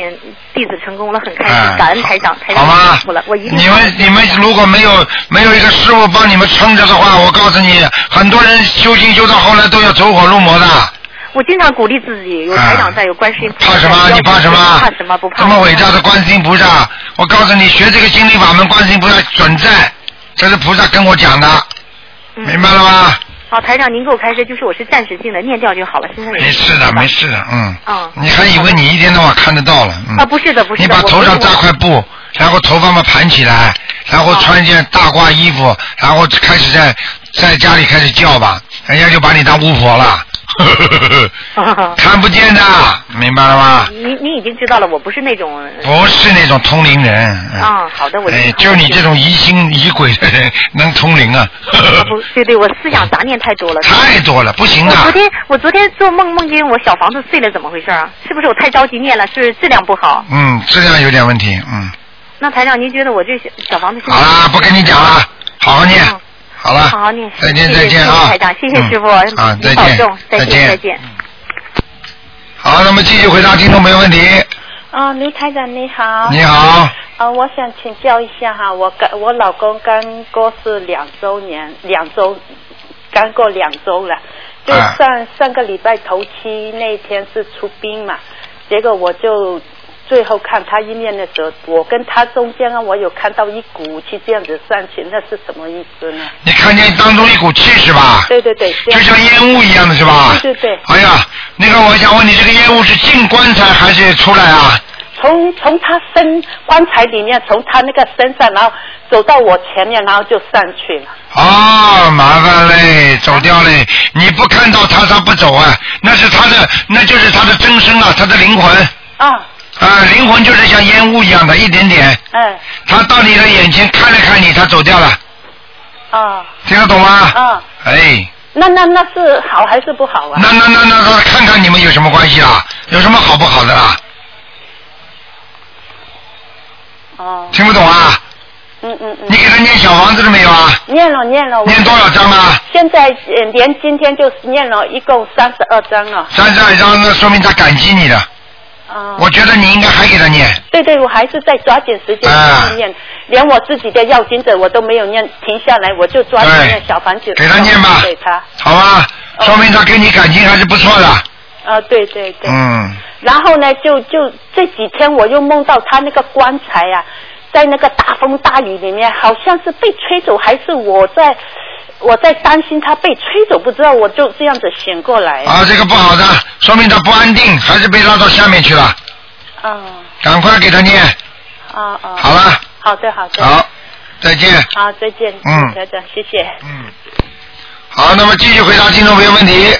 弟子成功了，很开心，哎感恩台长，台长辛苦了，我一定你们你们如果没有没有一个师傅帮你们撑着的话，我告诉你，很多人修行修到后来都要走火入魔的。我经常鼓励自己，有台长在，有观世音菩萨。怕什么？你怕什么？怕什么？不怕。这么伟大的观世音菩萨，我告诉你，学这个心灵法门，观世音菩萨准在，这是菩萨跟我讲的，嗯明白了吗？好，台长您给我开示，就是我是暂时性的念掉就好了，现在没事的，没事的，嗯。嗯。你还以为你一天到晚看得到了？嗯。啊，不是的，不是的。你把头上扎块布，然后头发嘛盘起来，然后穿一件大褂衣服，然后开始在在家里开始叫吧，人家就把你当巫婆了，看不见的，明白了吗？你你已经知道了，我不是那种。不是那种通灵人。嗯啊，好的，我哎，就你这种疑心疑鬼的人能通灵啊？啊不，对对，我思想杂念太多了。太多了，不行啊我。昨天我昨天做梦梦见我小房子碎了，怎么回事啊？是不是我太着急念了？是质量不好？嗯，质量有点问题，嗯。那台长，您觉得我这小小房子？好啦，不跟你讲了，好好念。好了，好好念。再见谢谢再见啊！谢谢台长，谢谢师傅，嗯啊，再见您保重，再再见再见。好，那么继续回答听众朋友问题。啊，刘台长你好。你好。啊，我想请教一下哈，我刚我老公刚过世两周年，两周刚过两周了，就啊上、上个礼拜头七那一天是出殡嘛，结果我就最后看他一面的时候，我跟他中间啊，我有看到一股气这样子上去，那是什么意思呢？你看见当中一股气是吧？对对对，就像烟雾一样的是吧？对对对。哎呀，那个我想问你，这个烟雾是进棺材还是出来啊？从从他身棺材里面，从他那个身上，然后走到我前面，然后就上去了。哦，麻烦嘞，走掉嘞！你不看到他，他不走啊，那是他的，那就是他的真身啊，他的灵魂啊啊，灵魂就是像烟雾一样的，一点点。哎他到你的眼前看了看你，他走掉了，啊听得懂吗？嗯，哎，那那那是好还是不好啊？那那那那那，看看你们有什么关系啦？有什么好不好的啦？哦，听不懂啊？嗯嗯嗯。你给他念小房子了没有啊？念了念了。念多少张啊？现在呃连今天就念了一共三十二章了。三十二张，那说明他感激你的。啊。我觉得你应该还给他念。对对，我还是在抓紧时间啊去念，连我自己的要经者我都没有念，停下来我就抓紧对念小房子，给他念吧给他。好吧？说明他跟你感情还是不错的。啊，对对对。嗯。然后呢，就就这几天我又梦到他那个棺材啊，在那个大风大雨里面，好像是被吹走，还是我在我在担心他被吹走，不知道，我就这样子醒过来。啊，这个不好的，说明他不安定，还是被拉到下面去了。嗯赶快给他念。啊啊！好了，好的好的。好，再见。好，再见，嗯台长，谢谢。嗯好，那么继续回答听众朋友问题。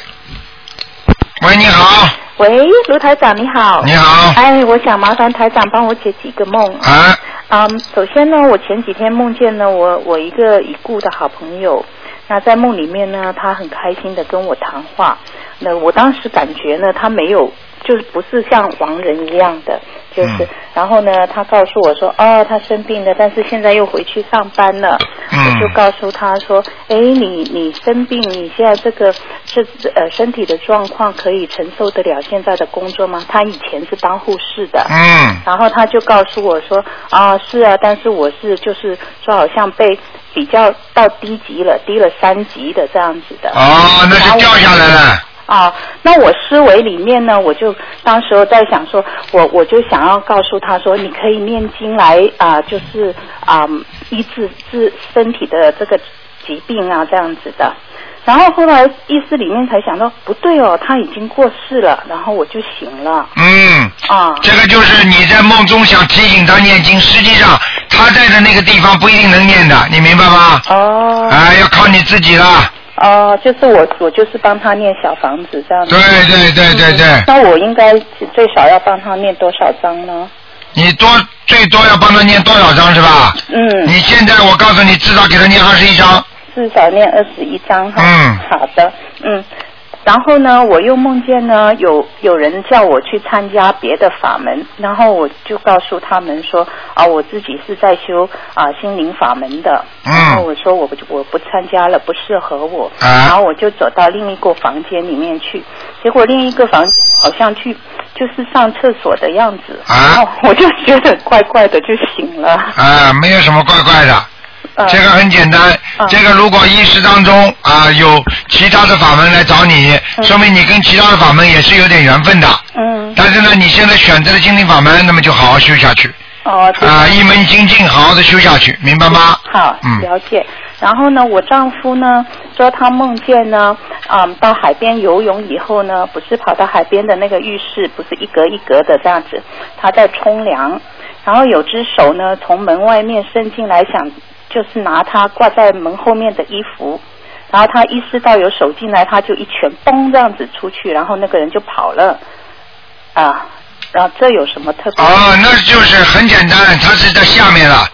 喂，你好。喂，卢台长你好。你好哎，我想麻烦台长帮我解几个梦。啊。嗯，首先呢，我前几天梦见呢，我我一个已故的好朋友，那在梦里面呢，他很开心的跟我谈话。那我当时感觉呢，他没有，就是不是像亡人一样的，就是，嗯然后呢，他告诉我说，哦，他生病了，但是现在又回去上班了。嗯我就告诉他说，哎，你你生病，你现在这个这呃身体的状况可以承受得了现在的工作吗？他以前是当护士的。嗯。然后他就告诉我说，啊，是啊，但是我是就是说好像被比较到低级了，低了三级的这样子的。哦，那是掉下来了。啊，那我思维里面呢，我就当时候在想说，我我就想要告诉他说，你可以念经来啊、就是啊、医治治身体的这个疾病啊这样子的。然后后来意识里面才想到，不对哦，他已经过世了，然后我就醒了。嗯。啊。这个就是你在梦中想提醒他念经，实际上他在的那个地方不一定能念的，你明白吗？哦。哎，要靠你自己了。哦，就是我，我就是帮他念小房子这样子。对对对对对嗯那我应该最少要帮他念多少章呢？你多最多要帮他念多少张是吧？嗯。你现在我告诉你，至少给他念二十一张。至少念二十一张哈。嗯。好的，嗯。然后呢，我又梦见呢，有有人叫我去参加别的法门，然后我就告诉他们说，啊，我自己是在修啊心灵法门的，嗯然后我说我不我不参加了，不适合我，啊然后我就走到另一个房间里面去，结果另一个房间好像去就是上厕所的样子，然后我就觉得怪怪的，就醒了。啊，没有什么怪怪的。嗯这个很简单，这个如果意识当中啊有其他的法门来找你，说明你跟其他的法门也是有点缘分的。嗯。但是呢，你现在选择了心灵法门，那么就好好修下去。哦。啊，一门精进，好好的修下去，明白吗？好，嗯了解。然后呢，我丈夫呢说他梦见呢，嗯，到海边游泳以后呢，不是跑到海边的那个浴室，不是一格一格的这样子，他在冲凉，然后有只手呢从门外面伸进来，想就是拿他挂在门后面的衣服。然后他意识到有手进来，他就一拳嘣这样子出去，然后那个人就跑了，啊，然后这有什么特别？哦，那就是很简单，他是在下面了。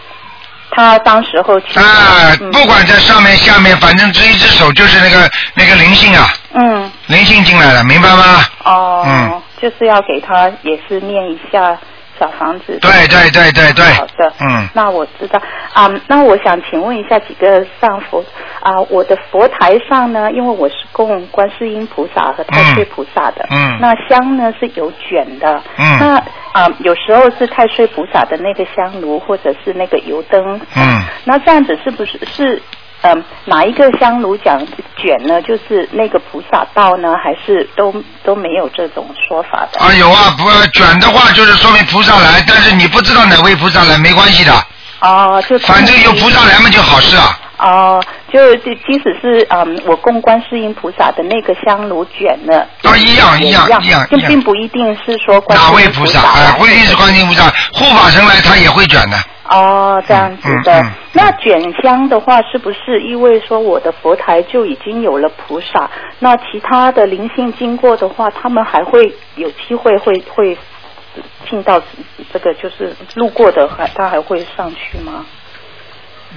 他当时候去啊，不管在上面下面，反正这一只手就是那个那个灵性啊，嗯。灵性进来了，明白吗？哦，嗯就是要给他也是念一下小房子。对对对对对。好的，嗯。那我知道啊、那我想请问一下几个上佛啊、我的佛台上呢，因为我是供观世音菩萨和太岁菩萨的，嗯那香呢是有卷的，嗯那啊、有时候是太岁菩萨的那个香炉，或者是那个油灯，嗯，那这样子是不是是？嗯，哪一个香炉讲卷呢？就是那个菩萨道呢，还是都都没有这种说法的？啊有啊，不卷的话就是说明菩萨来，但是你不知道哪位菩萨来没关系的，哦，就反正有菩萨来嘛就好事啊。哦，就即即使是嗯，我供观世音菩萨的那个香炉卷呢，都一样一样一样就并不一定是说观哪世音位菩萨？来哎，不一定是观世音菩萨，护法神来他也会卷的。哦，这样子的。嗯嗯那卷香的话，是不是意味说我的佛台就已经有了菩萨？那其他的灵性经过的话，他们还会有机会会会进到这个就是路过的，还他还会上去吗？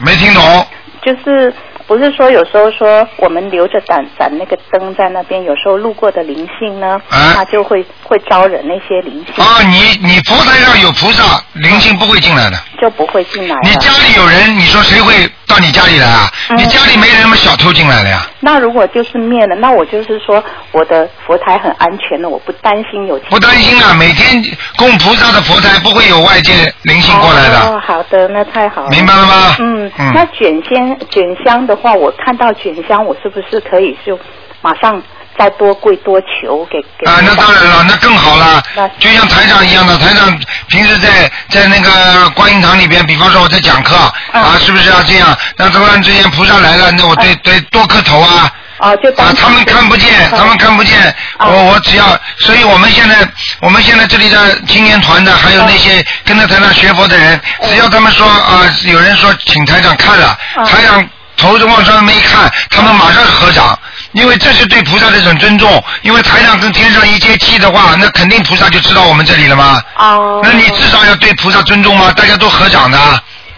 没听懂？就是不是说有时候说我们留着盏盏那个灯在那边，有时候路过的灵性呢，啊它就会会招惹那些灵性，啊，你你佛台上有菩萨，灵性不会进来的。就不会进来了。你家里有人，你说谁会到你家里来啊？嗯你家里没人嘛，小偷进来了呀？那如果就是灭了，那我就是说我的佛台很安全的，我不担心有不担心啊，每天供菩萨的佛台不会有外界灵性过来的。哦，好的，那太好了。明白了吗嗯，嗯那卷香卷香的话，我看到卷香，我是不是可以就马上再多跪多求给给啊，那当然了，那更好了。那，就像台长一样的，台长平时在在那个观音堂里边，比方说我在讲课啊，是不是要这样？那突然之间菩萨来了，那我对对多磕头啊。啊，就啊，他们看不见，他们看不见，我我只要，所以我们现在我们现在这里的青年团的，还有那些跟着台长学佛的人，只要他们说啊，有人说请台长看了，台长头就往上面一看，他们马上合掌。因为这是对菩萨的一种尊重，因为台上跟天上一接气的话，那肯定菩萨就知道我们这里了嘛？哦。那你至少要对菩萨尊重嘛？大家都合掌的。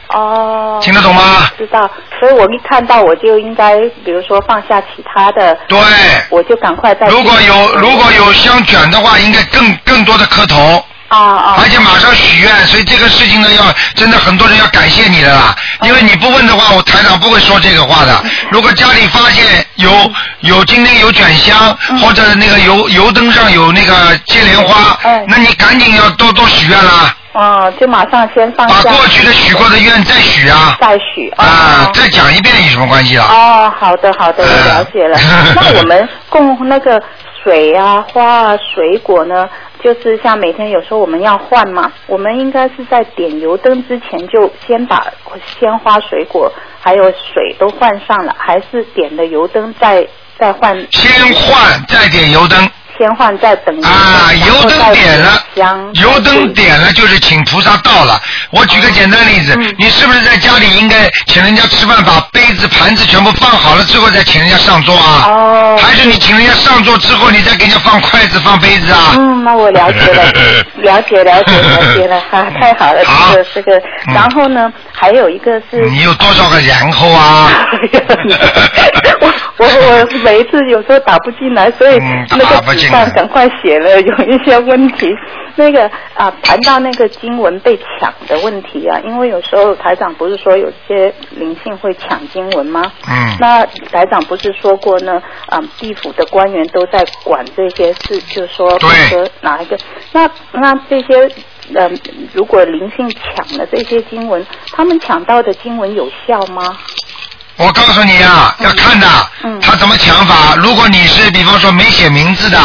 哦。听得懂吗？知道，所以我一看到我就应该，比如说放下其他的，对，我就赶快再。如果有如果有香卷的话，应该更更多的磕头。啊啊！而且马上许愿，所以这个事情呢，要真的很多人要感谢你的啦。因为你不问的话，我台长不会说这个话的。如果家里发现有有今天有卷香，或者那个油油灯上有那个接莲花，那你赶紧要多多许愿啦。哦，就马上先放下。把过去的许过的愿再许啊。再许。啊，再讲一遍有什么关系啊？哦，好的好的，我了解了。那我们供那个水啊、花啊、水果呢？就是像每天有时候我们要换嘛，我们应该是在点油灯之前就先把鲜花、水果还有水都换上了，还是点的油灯再再换？先换再点油灯。先换再等啊，油灯点了，油灯点了就是请菩萨到了。我举个简单例子，你是不是在家里应该请人家吃饭，把杯子盘子全部放好了之后再请人家上桌啊？哦。还是你请人家上桌之后，你再给人家放筷子放杯子啊？嗯，那我了解了，了解了解了解了，哈，太好了，这个这个。然后呢，还有一个是。你有多少个然后啊？我我我每一次有时候打不进来，所以那个纸上赶快写了，有一些问题。那个啊，谈到那个经文被抢的问题啊，因为有时候台长不是说有些灵性会抢经文吗？嗯。那台长不是说过呢？啊，地府的官员都在管这些事，就是说，说哪一个？那那这些呃，如果灵性抢了这些经文，他们抢到的经文有效吗？我告诉你啊，要看的，他怎么抢法。如果你是比方说没写名字的，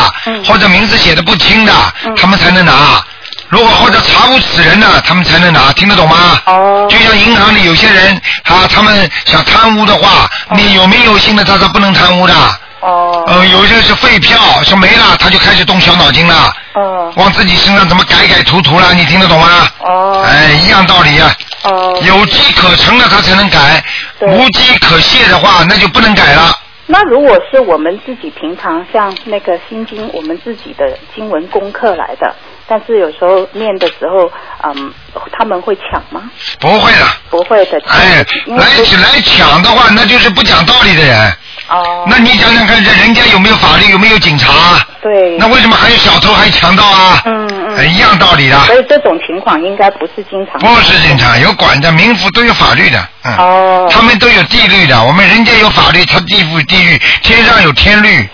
或者名字写的不清的，他们才能拿。如果或者查无此人的，他们才能拿。听得懂吗？哦。就像银行里有些人啊，他们想贪污的话，你有没有心的他是不能贪污的。哦。呃，有些是废票，说没了，他就开始动小脑筋了。哦。往自己身上怎么改改涂涂了？你听得懂吗？哦。哎，一样道理啊。哦。有机可乘的他才能改，无机可卸的话那就不能改了。那如果是我们自己平常像那个心经，我们自己的经文功课来的，但是有时候念的时候，嗯，他们会抢吗？不会的。不会的。哎，来来抢的话，那就是不讲道理的人。哦。那你想想看，这人家有没有法律，有没有警察？对。那为什么还有小偷，还有强盗啊？嗯嗯。一样道理的。所以这种情况应该不是经常。不是经常，有管的，民府都有法律的。嗯。哦。他们都有地律的，我们人间有法律，他地府地狱，天上有天律。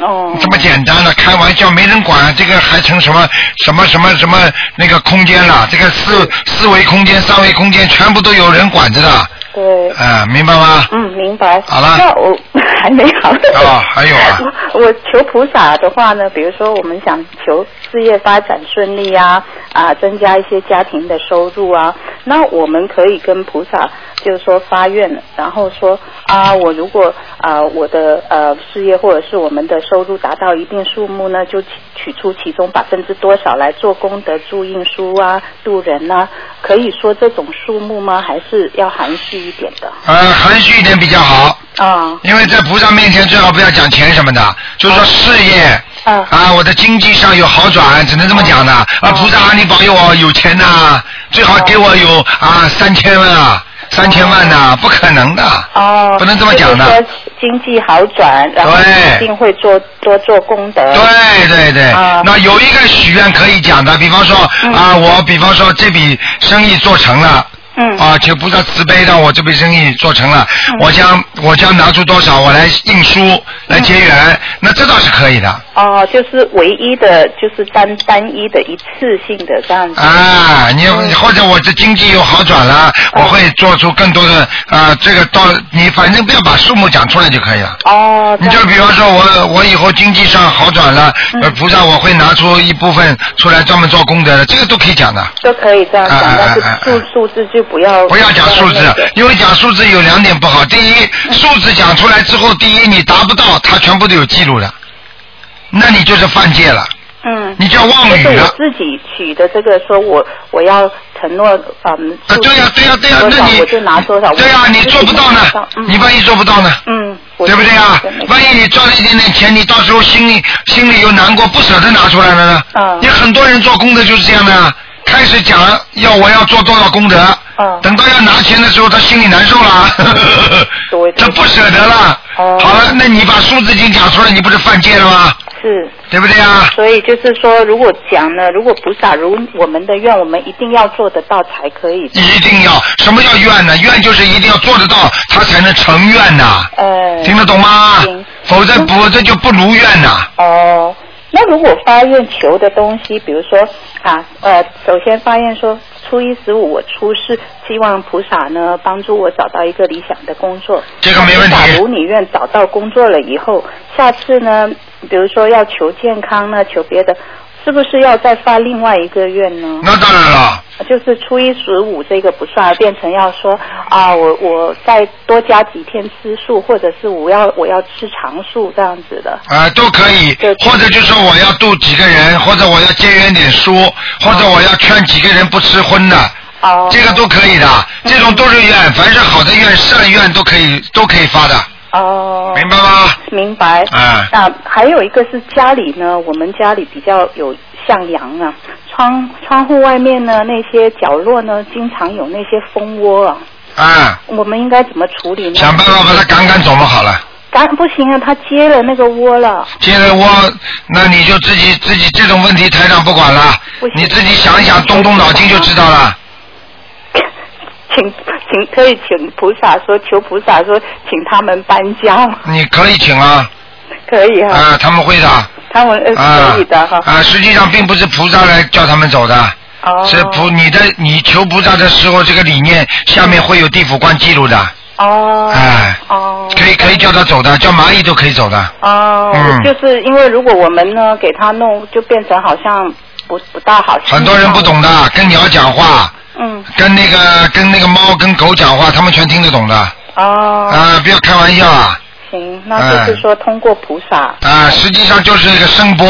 哦。这么简单的，开玩笑，没人管，这个还成什么什么什么什么那个空间了？这个四四维空间、三维空间，全部都有人管着的。对。啊，明白吗？嗯，明白。好了。那我 还没好。哦，还有啊。我我求菩萨的话呢，比如说我们想求事业发展顺利啊，啊，增加一些家庭的收入啊，那我们可以跟菩萨就是说发愿，然后说啊，我如果啊我的呃事业或者是我们的收入达到一定数目呢，就取出其中百分之多少来做功德、助印书啊、渡人啊，可以说这种数目吗？还是要含蓄一点的？呃，含蓄一点比较好。啊。因为在菩萨面前最好不要讲钱什么的，就是说事业。啊。啊，我的经济上有好转，只能这么讲的。啊，菩萨，你保佑我有钱呐，最好给我有啊三千万啊，三千万呐，不可能的。哦。不能这么讲的。就是说经济好转，然后一定会做多做功德。对对对。啊。那有一个许愿可以讲的，比方说啊，我比方说这笔生意做成了。嗯啊，求菩萨慈悲，让我这笔生意做成了，我将我将拿出多少，我来印书来结缘，那这倒是可以的。哦，就是唯一的，就是单单一的一次性的这样子。啊，你或者我这经济有好转了，我会做出更多的啊，这个到你反正不要把数目讲出来就可以了。哦，你就比方说我我以后经济上好转了，呃，菩萨我会拿出一部分出来专门做功德的，这个都可以讲的。都可以这样讲，啊但是数数字就不要不要讲数字，因为讲数字有两点不好。第一，数字讲出来之后，第一你达不到，它全部都有记录的，那你就是犯戒了。嗯，你叫妄语就是我了。自己取的这个，说我我要承诺，嗯，啊，对呀、对呀、对呀、多那你我就拿多少。对呀、我你做不到呢你万一做不到呢？嗯，对不对呀、对没错万一你赚了一点点钱，你到时候心里心里又难过，不舍得拿出来了呢？嗯你很多人做功德就是这样的啊，开始讲要我要做多少功德，嗯等到要拿钱的时候，他心里难受了，对 他不舍得了。哦好了，那你把数字已经讲出来，你不是犯戒了吗？是。对不对啊？所以就是说，如果讲呢，如果菩萨如我们的愿，我们一定要做得到才可以。一定要，什么叫愿呢？愿就是一定要做得到，他才能成愿呐。呃，听得懂吗行？否则否则就不如愿呐。哦，那如果发愿求的东西，比如说啊，呃，首先发愿说初一十五我出世，希望菩萨呢帮助我找到一个理想的工作。这个没问题假如你愿找到工作了以后，下次呢，比如说要求健康呢，求别的，是不是要再发另外一个愿呢？那当然了。就是初一十五这个不算，变成要说啊，我我再多加几天吃素，或者是我要我要吃长素这样子的。啊、都可以，或者就说我要度几个人，或者我要节约点书，或者我要劝几个人不吃荤的，哦，这个都可以的，这种都是愿，凡是好的愿、善愿都可以都可以发的，哦，明白吗？明白。啊。那还有一个是家里呢，我们家里比较有向阳啊，窗窗户外面呢那些角落呢，经常有那些蜂窝啊，啊，我们应该怎么处理呢？想办法把它赶赶走嘛，好了。赶不行啊，他接了那个窝了。接了窝，那你就自己自己这种问题台长不管了，你自己想一想，动动脑筋就知道了。请请可以请菩萨说，求菩萨说，请他们搬家，你可以请啊，可以哈、啊，他们会的。他们呃啊可以的哈。啊，实际上并不是菩萨来叫他们走的，哦是菩你的你求菩萨的时候，这个理念下面会有地府官记录的，哦。哎，哦。可以可以叫他走的，叫蚂蚁都可以走的。哦，嗯就是因为如果我们呢给他弄，就变成好像不不大好。很多人不懂的，跟鸟讲话，嗯。跟那个跟那个猫跟狗讲话，他们全听得懂的。哦。啊，不要开玩笑啊！行，那就是说通过菩萨。啊，实际上就是一个声波，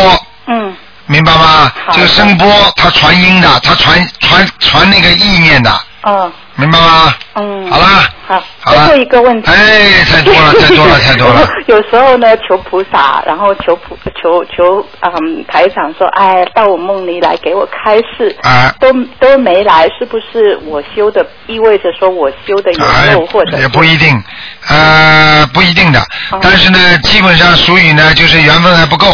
嗯。明白吗？这个声波它传音的，它传传传那个意念的，哦。明白吗？嗯。好啦。好。好了最后一个问题。哎，太多了，太多了，太多了。有时候呢，求菩萨，然后求菩求求嗯台长说，哎，到我梦里来给我开示，啊，都都没来，是不是我修的意味着说我修的有漏，或者哎也不一定，呃，不一定的。哦但是呢，基本上属于呢，就是缘分还不够。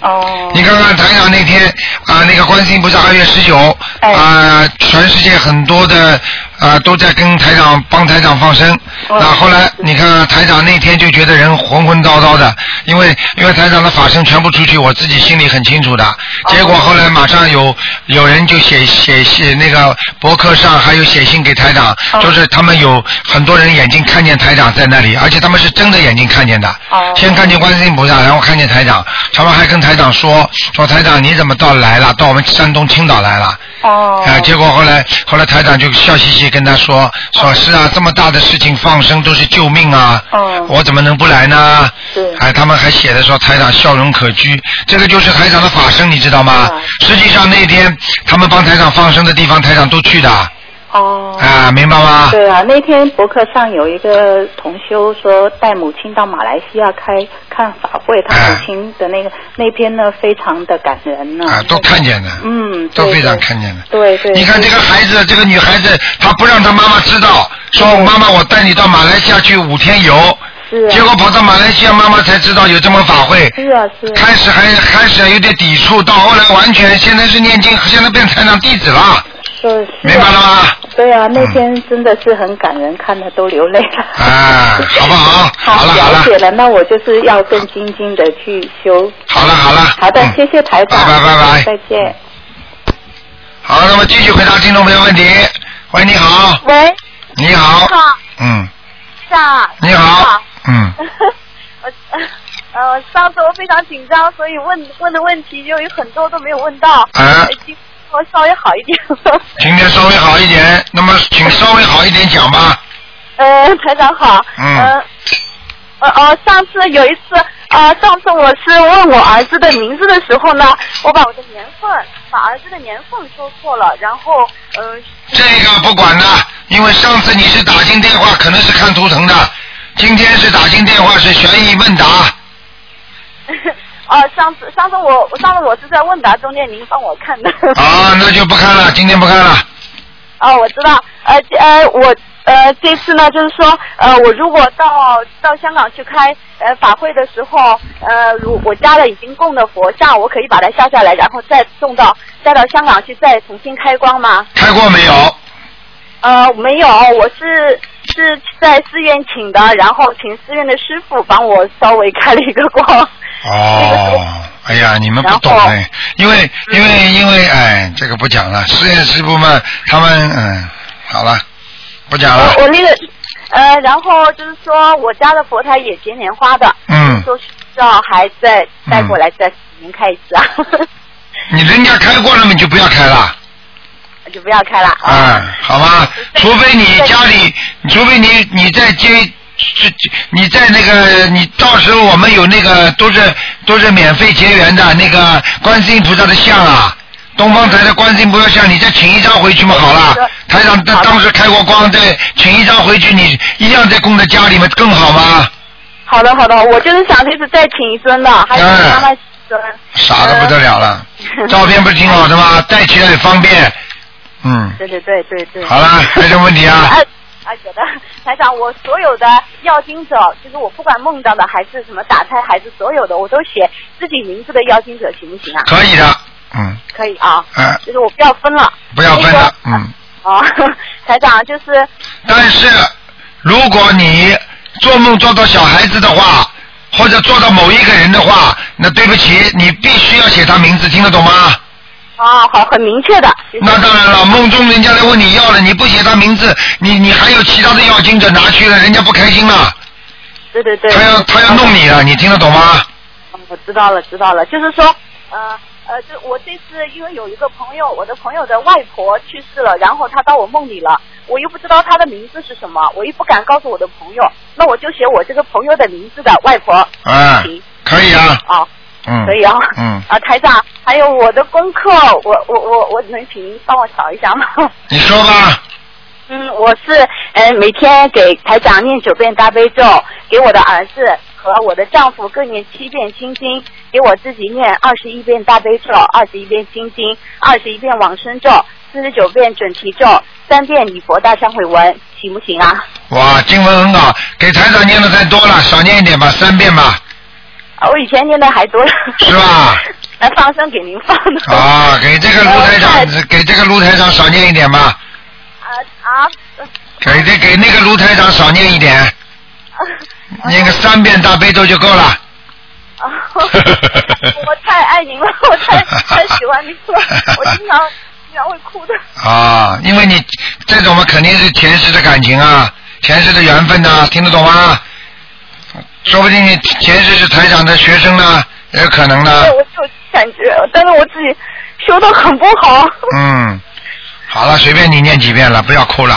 哦。你看看台长那天啊、那个观世音菩萨二月十九，哎啊，全世界很多的啊、都在跟台长帮台长放生。哦那后来你看看台长那天就觉得人浑浑叨叨的，因为因为台长的法身全部出去，我自己心里很清楚的。哦结果后来马上有有人就写写写那个博客上还有写信给台长，哦就是他们有很多人眼睛看见台长在那里，而且他们是睁着眼睛看见的。哦先看见观世音菩萨，然后看见台长，他们还跟台长说说台长你怎么到来了？到我们山东青岛来了。哦。啊，结果后来后来台长就笑嘻嘻跟他说说是啊，这么大的事情放生都是救命啊，哦我怎么能不来呢？是哎，他们还写的说台长笑容可掬，这个就是台长的法身，你知道吗？实际上那天他们帮台长放生的地方，台长都去的。哦。啊，明白吗？对啊，那天博客上有一个同修说带母亲到马来西亚开看法会，他母亲的那个、那篇呢非常的感人呢。啊，都看见了，嗯，都非常看见了。对对。你看这个孩子，这个女孩子，她不让她妈妈知道，说妈妈，我带你到马来西亚去五天游。是啊结果跑到马来西亚，妈妈才知道有这么法会。是啊是啊。开始还开始还有点抵触，到后来完全现在是念经，现在变成长弟子了，是是、啊。明白了吗？对啊，那天真的是很感人，看的都流泪了。啊，好不好？好了好了，了解了，那我就是要更精进的去修。好了好了，好的，嗯谢谢台长，拜拜拜拜再见。好，那么继续回答听众朋友问题。喂，你好，喂，你好，你好，嗯，是啊。你好，嗯，我呃，上次我非常紧张，所以问问的问题就有很多都没有问到。啊今天我稍微好一点。今天稍微好一点，那么请稍微好一点讲吧。呃，台长好。嗯呃呃呃，上次有一次，呃，上次我是问我儿子的名字的时候呢，我把我的年份，把儿子的年份说错了，然后，呃，这个不管的，因为上次你是打进电话，可能是看图腾的，今天是打进电话是悬疑问答。呃，上次上次我上次我是在问答中间您帮我看的。啊，那就不看了，今天不看了。哦，我知道，呃这呃，我呃这次呢，就是说，呃，我如果到到香港去开呃法会的时候，呃，如我家的已经供的佛像，我可以把它下下来，然后再送到再到香港去再重新开光吗？开过没有？呃，没有，我是是在寺院请的，然后请寺院的师傅帮我稍微开了一个光。哦，哎呀，你们不懂哎，因为因为因为哎，这个不讲了，实验师傅们他们嗯，好了，不讲了我。我那个呃，然后就是说我家的佛台也结莲花的，嗯说需要还再带过来再您开一次啊，你人家开过了嘛，你就不要开了，就不要开了。嗯，好吗？除非你家里，除非你你在接。是，你在那个，你到时候我们有那个都是都是免费结缘的那个观世音菩萨的像啊，东方台的观世音菩萨像，你再请一张回去嘛，好了。台长当当时开过光，再请一张回去，你一样再供在家里面更好吗？好的好的，我就是想这次再请一尊的，还有哎妈妈一尊。傻的不得了了，照片不是挺好的吗？带起来也方便。嗯，对对对对对。好了还有什么问题啊哎啊，有的，台长，我所有的要经者，就是我不管梦到的还是什么打胎，还是所有的，我都写自己名字的要经者，行不行啊？可以的，嗯，可以啊，嗯，就是我不要分了。不要分了，嗯。哦，台长就是但是如果你做梦做到小孩子的话，或者做到某一个人的话，那对不起，你必须要写他名字，听得懂吗？啊，好，很明确的。那当然了，梦中人家来问你要了，你不写他名字，你你还有其他的要经者拿去了，人家不开心了，对对对。他要他要弄你了，你听得懂吗？嗯我知道了，知道了，就是说，呃呃，就我这次因为有一个朋友，我的朋友的外婆去世了，然后他到我梦里了，我又不知道他的名字是什么，我又不敢告诉我的朋友，那我就写我这个朋友的名字的外婆。嗯，可以啊，啊，嗯，可以啊。嗯，啊，台长，还有我的功课，我我我我能请您帮我瞧一下吗？你说吧，嗯，我是呃每天给台长念九遍大悲咒，给我的儿子和我的丈夫各念七遍心经，给我自己念二十一遍大悲咒，二十一遍心经，二十一遍往生咒，四十九遍准提咒，三遍礼佛大忏悔文，行不行啊？哇，经文很好，给台长念的太多了，少念一点吧，三遍吧，啊我以前念的还多了。是吧？来放生给您放的。啊，给这个卢台长，给这个卢台长少念一点吧，啊啊！给这给那个卢台长少念一点，念个三遍大悲咒就够了。啊！我太爱您了，我太太喜欢您了，我经常经常会哭的。啊，因为你这种嘛肯定是前世的感情啊，前世的缘分呐、听得懂吗？说不定你前世是台长的学生呢，也有可能对，呢。我就感觉，但是我自己修的很不好。嗯，好了，随便你念几遍了，不要哭了。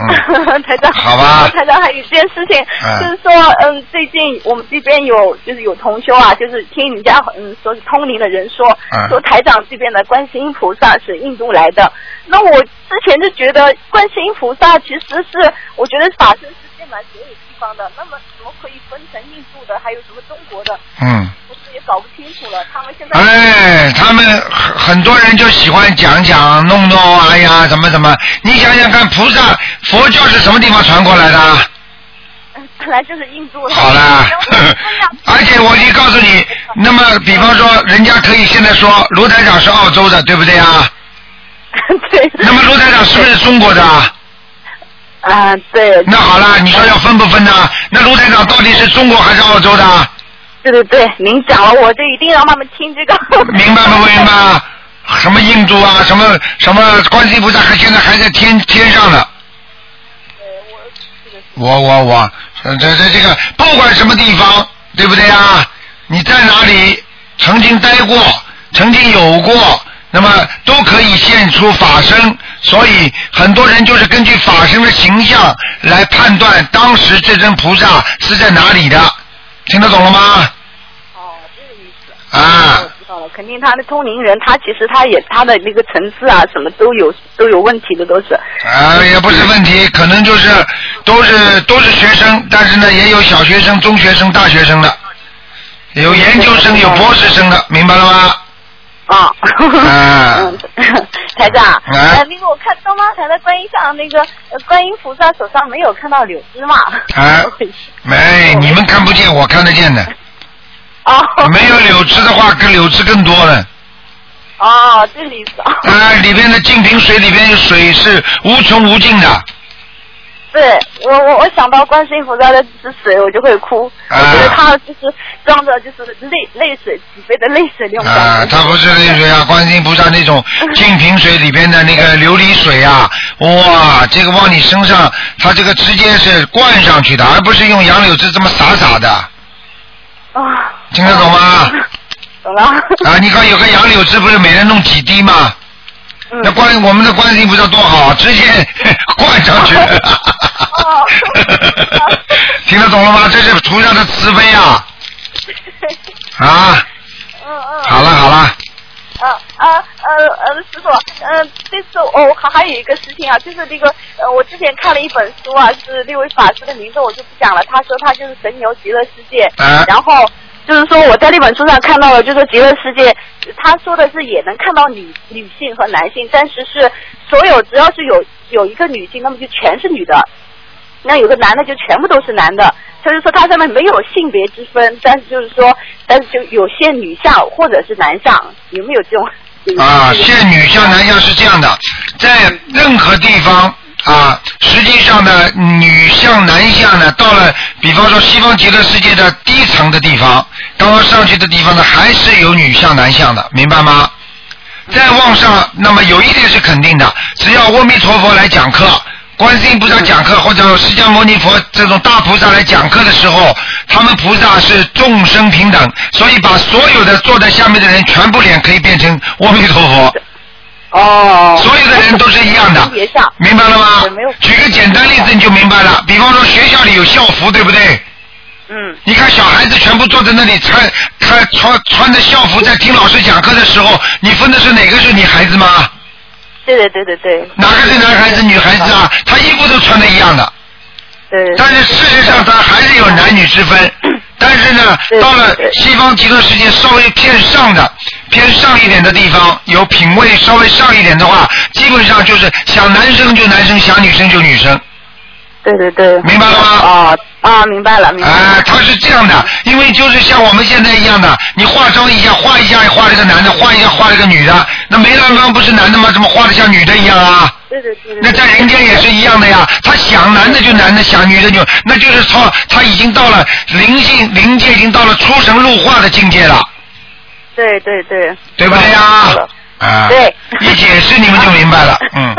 嗯，台长，好吧台长还有一件事情，嗯就是说，嗯，最近我们这边有就是有同修啊，就是听人家嗯说是通灵的人说，嗯说台长这边的观世音菩萨是印度来的。那我之前就觉得观世音菩萨其实是，我觉得法身是遍满所有地方的，那么怎么可以分成印度的，还有什么中国的？嗯。我自己也搞不清楚了。他们现在哎，他们很很多人就喜欢讲讲弄弄，哎呀，怎么怎么？你想想看，菩萨佛教是什么地方传过来的？本来就是印度的。好啦，而且我可以告诉你，那么比方说，人家可以现在说卢台长是澳洲的，对不对啊？对。那么卢台长是不是中国的啊？啊，对。那好了，你说要分不分呢？那卢台长到底是中国还是澳洲的？对对对，您讲了，我就一定让他们听这个。明白不明白？什么印度啊，什么什么观世音菩萨，还现在还在天天上呢。我我我，呃这这这个不管什么地方，对不对啊？你在哪里曾经待过，曾经有过，那么都可以现出法身。所以很多人就是根据法身的形象来判断当时这尊菩萨是在哪里的，听得懂了吗？啊，知道了，肯定他的通灵人，他其实他也他的那个层次啊，什么都有都有问题的，都是。啊，也不是问题，可能就是都是都是学生，但是呢，也有小学生、中学生、大学生的，有研究生、有博士生的，明白了吗？啊。啊。台长，呃，那个我看东方台的观音像，那个呃观音菩萨手上没有看到柳枝嘛？啊，没，你们看不见，我看得见的。哦。没有柳枝的话，跟柳枝更多了。哦，这个意思啊。啊，里边的净瓶水里边有水是无穷无尽的。对我我我想到观世音菩萨的之水，我就会哭。我觉得他就是装着就是泪泪水几杯的泪水那种。啊，他不是泪水啊，观世音菩萨那种 净瓶水里边的那个琉璃水啊，哇，这个往你身上，它这个直接是灌上去的，而不是用杨柳枝这么洒洒的。啊。听得懂吗？懂了。啊，你看有个杨柳枝，不是每人弄几滴吗？那观我们的观世音菩萨多好，直接灌上去。听得懂了吗？这是菩萨的慈悲啊！啊。嗯嗯好了好了。啊啊呃呃，师傅，嗯，这次哦还还有一个事情啊，就是那个呃，我之前看了一本书啊，是六位法师的名字我就不讲了。他说他就是神牛极乐世界，然后就是说我在那本书上看到了，就说极乐世界，他说的是也能看到女女性和男性，但是是所有只要是有有一个女性，那么就全是女的。那有个男的就全部都是男的，他就说他上面没有性别之分，但是就是说，但是就有限女相或者是男相，有没有这种？啊，现女相男相是这样的，在任何地方啊，实际上呢，女相男相呢，到了比方说西方极乐世界的低层的地方，刚刚上去的地方呢，还是有女相男相的，明白吗？再往上，那么有一点是肯定的，只要阿弥陀佛来讲课。观世音菩萨讲课，或者释迦牟尼佛这种大菩萨来讲课的时候，他们菩萨是众生平等，所以把所有的坐在下面的人全部脸可以变成阿弥陀佛。哦。所有的人都是一样的，明白了吗？举个简单例子你就明白了，比方说学校里有校服，对不对？嗯。你看小孩子全部坐在那里穿穿穿穿着校服在听老师讲课的时候，你分的是哪个是你孩子吗？对对对对对。哪个是男孩子女孩子啊？他衣服都穿的一样的。对。但是事实上，他还是有男女之分。但是呢，到了西方极乐世界稍微偏上的、偏上一点的地方，有品位稍微上一点的话，基本上就是想男生就男生，想女生就女生。对对对。明白了吗？啊啊，明白了，明白了。哎，他是这样的，因为就是像我们现在一样的，你化妆一下，画一下画了个男的，画一下画了个女的，那梅兰芳不是男的吗？怎么画的像女的一样啊？对对对。那在人间也是一样的呀，他想男的就男的，想女的就，那就是说他已经到了灵性灵界，已经到了出神入化的境界了。对对对。对不对呀？啊。对。一解释你们就明白了，嗯。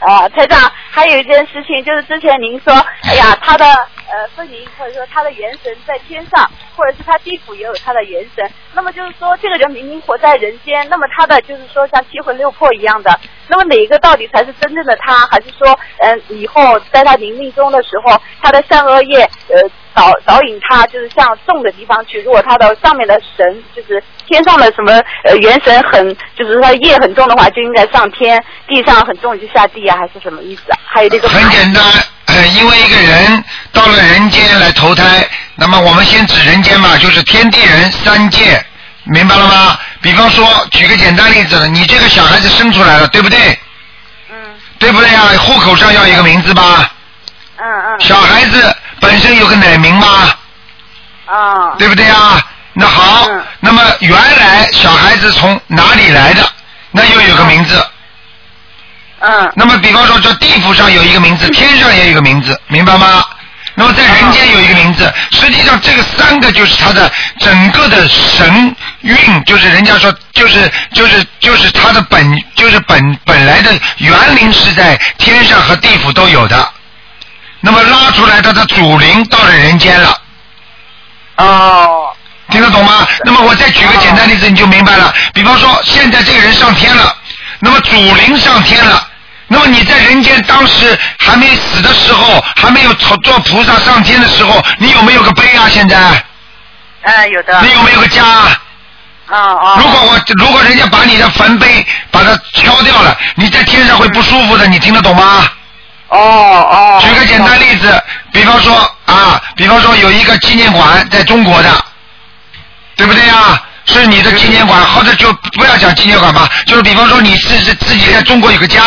啊，台长，还有一件事情，就是之前您说，哎呀，他的呃分灵，或者说他的元神在天上，或者是他地府也有他的元神。那么就是说，这个人明明活在人间，那么他的就是说像七魂六魄一样的，那么哪一个到底才是真正的他？还是说，嗯，以后在他临命终的时候，他的善恶业呃导导引他就是向重的地方去？如果他的上面的神就是天上的什么呃元神很，就是他业很重的话，就应该上天；地上很重就下地啊，还是什么意思啊？还有这个很简单，呃，因为一个人到了人间来投胎，那么我们先指人间嘛，就是天地人三界，明白了吗？比方说，举个简单例子，你这个小孩子生出来了，对不对？嗯。对不对啊？户口上要一个名字吧？嗯嗯。小孩子本身有个奶名嘛？啊。对不对啊？那好，那么原来小孩子从哪里来的？那又有个名字。嗯。那么，比方说，这地府上有一个名字，天上也有一个名字，明白吗？那么在人间有一个名字，实际上这个三个就是他的整个的神韵，就是人家说，就是就是就是他的本，就是本本来的园林是在天上和地府都有的，那么拉出来他的主灵到了人间了。哦。听得懂吗？那么我再举个简单例子，你就明白了。比方说，现在这个人上天了，那么主灵上天了。那么你在人间当时还没死的时候，还没有做做菩萨上天的时候，你有没有个碑啊？现在哎，有的。你有没有个家？啊啊。如果我如果人家把你的坟碑把它敲掉了，你在天上会不舒服的，你听得懂吗？哦哦。举个简单例子，比方说啊，比方说有一个纪念馆在中国的，对不对呀？是你的纪念馆，或者就不要讲纪念馆吧，就是比方说你是是自己在中国有个家，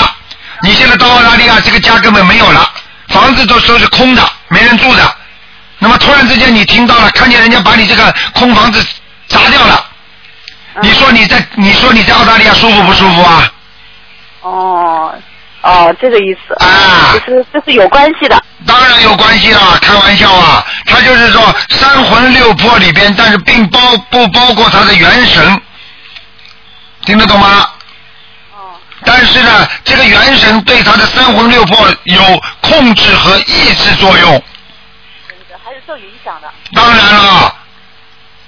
你现在到澳大利亚这个家根本没有了，房子都都是空的，没人住的。那么突然之间你听到了，看见人家把你这个空房子砸掉了，你说你在你说你在澳大利亚舒服不舒服啊？哦哦，这个意思。啊。就是这是有关系的。当然有关系啦，开玩笑啊！他就是说三魂六魄里边，但是并包不包括他的元神，听得懂吗？但是呢，这个元神对他的三魂六魄有控制和抑制作用。还是受影响的。当然了，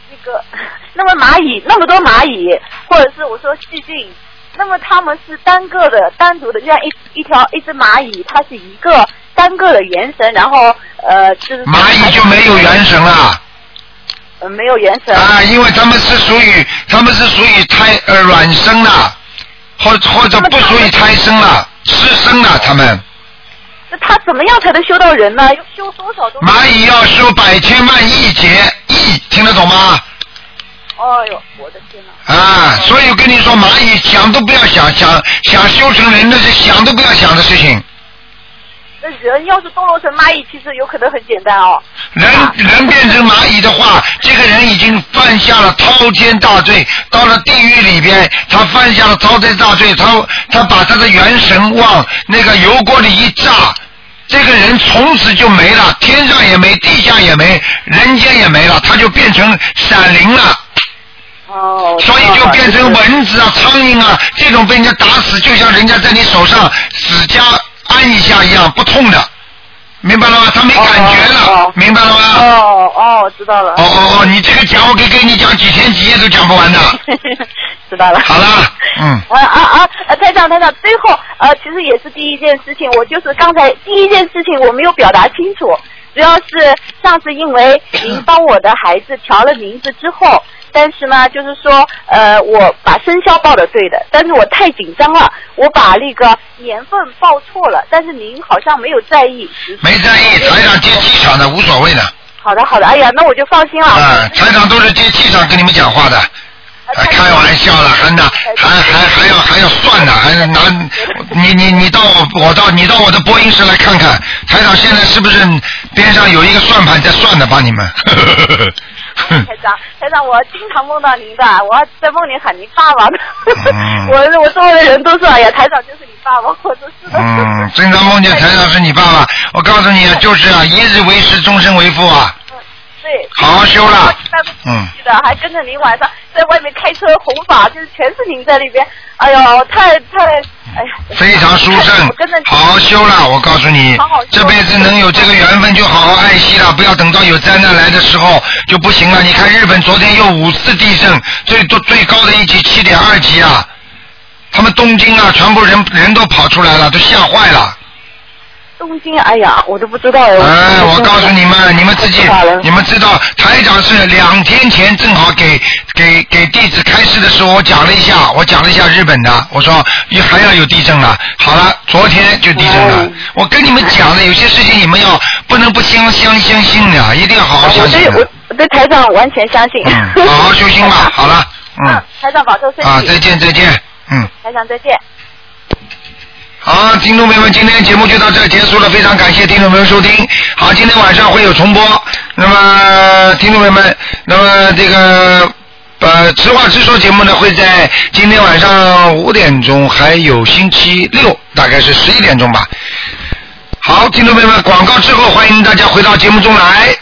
那个，那么蚂蚁那么多蚂蚁，或者是我说细菌，那么他们是单个的、单独的，就像一一条一只蚂蚁，它是一个单个的元神，然后呃，就是蚂蚁就没有元神了。呃没有元神。啊，因为他们是属于他们是属于胎呃卵生的，或或者不属于胎生了，湿生了他们。那他怎么样才能修到人呢？要修多少？蚂蚁要修百千万亿劫亿，听得懂吗？哦呦，我的天哪！啊，所以我跟你说，蚂蚁想都不要想，想想修成人那是想都不要想的事情。那人要是堕落成蚂蚁，其实有可能很简单哦。人人变成蚂蚁的话，这个人已经犯下了滔天大罪，到了地狱里边，他犯下了滔天大罪，他他把他的元神往那个油锅里一炸，这个人从此就没了，天上也没，地下也没，人间也没了，他就变成闪灵了。哦。所以就变成蚊子啊、苍蝇啊，这种被人家打死，就像人家在你手上指甲按一下一样，不痛的，明白了吗？他没感觉了，明白了吗？哦哦，知道了。哦哦哦，你这个讲我可以跟你讲几天几夜都讲不完的。知道了。好了，嗯。啊啊啊！呃台长，台长，最后呃，其实也是第一件事情，我就是刚才第一件事情我没有表达清楚，主要是上次因为您帮我的孩子调了名字之后，但是呢，就是说呃，我把生肖报的对的，但是我太紧张了，我把那个年份报错了，但是您好像没有在意。没在意，台长接气场的，无所谓的。好的，好的，哎呀，那我就放心了。啊，台长都是接气场跟你们讲话的。啊开玩笑了，还拿还还还要还要算呢，还拿你你你到我我到你到我的播音室来看看，台长现在是不是边上有一个算盘在算的，帮你们？台长，台长，我经常梦到您的，我在梦里喊您爸爸呢。嗯 我我周围的人都说，哎呀，台长就是你爸爸，我都是的。嗯，经常梦见台长是你爸爸，我告诉你啊，就是啊，一日为师，终身为父啊，对。好好修了。嗯。是的，还跟着您晚上在外面开车弘法，就是全是您在里边。哎呦，太太，哎呀。非常殊胜，好好修了。我告诉你，这辈子能有这个缘分，就好好爱惜了，不要等到有灾难来的时候就不行了。你看日本昨天又五次地震，最多最高的一级七点二级啊，他们东京啊，全部人人都跑出来了，都吓坏了。东京，哎呀，我都不知道哎。哎，我告诉你们，你们自己，你们知道，台长是两天前正好给给给弟子开示的时候，我讲了一下，我讲了一下日本的，我说也还要有地震了。好了，昨天就地震了。我跟你们讲的，有些事情你们要不能不相相相信的，一定要好好相信的。我我对台长完全相信。嗯，好好修心吧。好了，嗯。台长保重身体。啊，再见再见，嗯。台长再见。好，听众朋友们，今天节目就到这结束了，非常感谢听众朋友收听。好，今天晚上会有重播。那么，听众朋友们，那么这个呃，直话直说节目呢，会在今天晚上五点钟，还有星期六大概是十一点钟吧。好，听众朋友们，广告之后欢迎大家回到节目中来。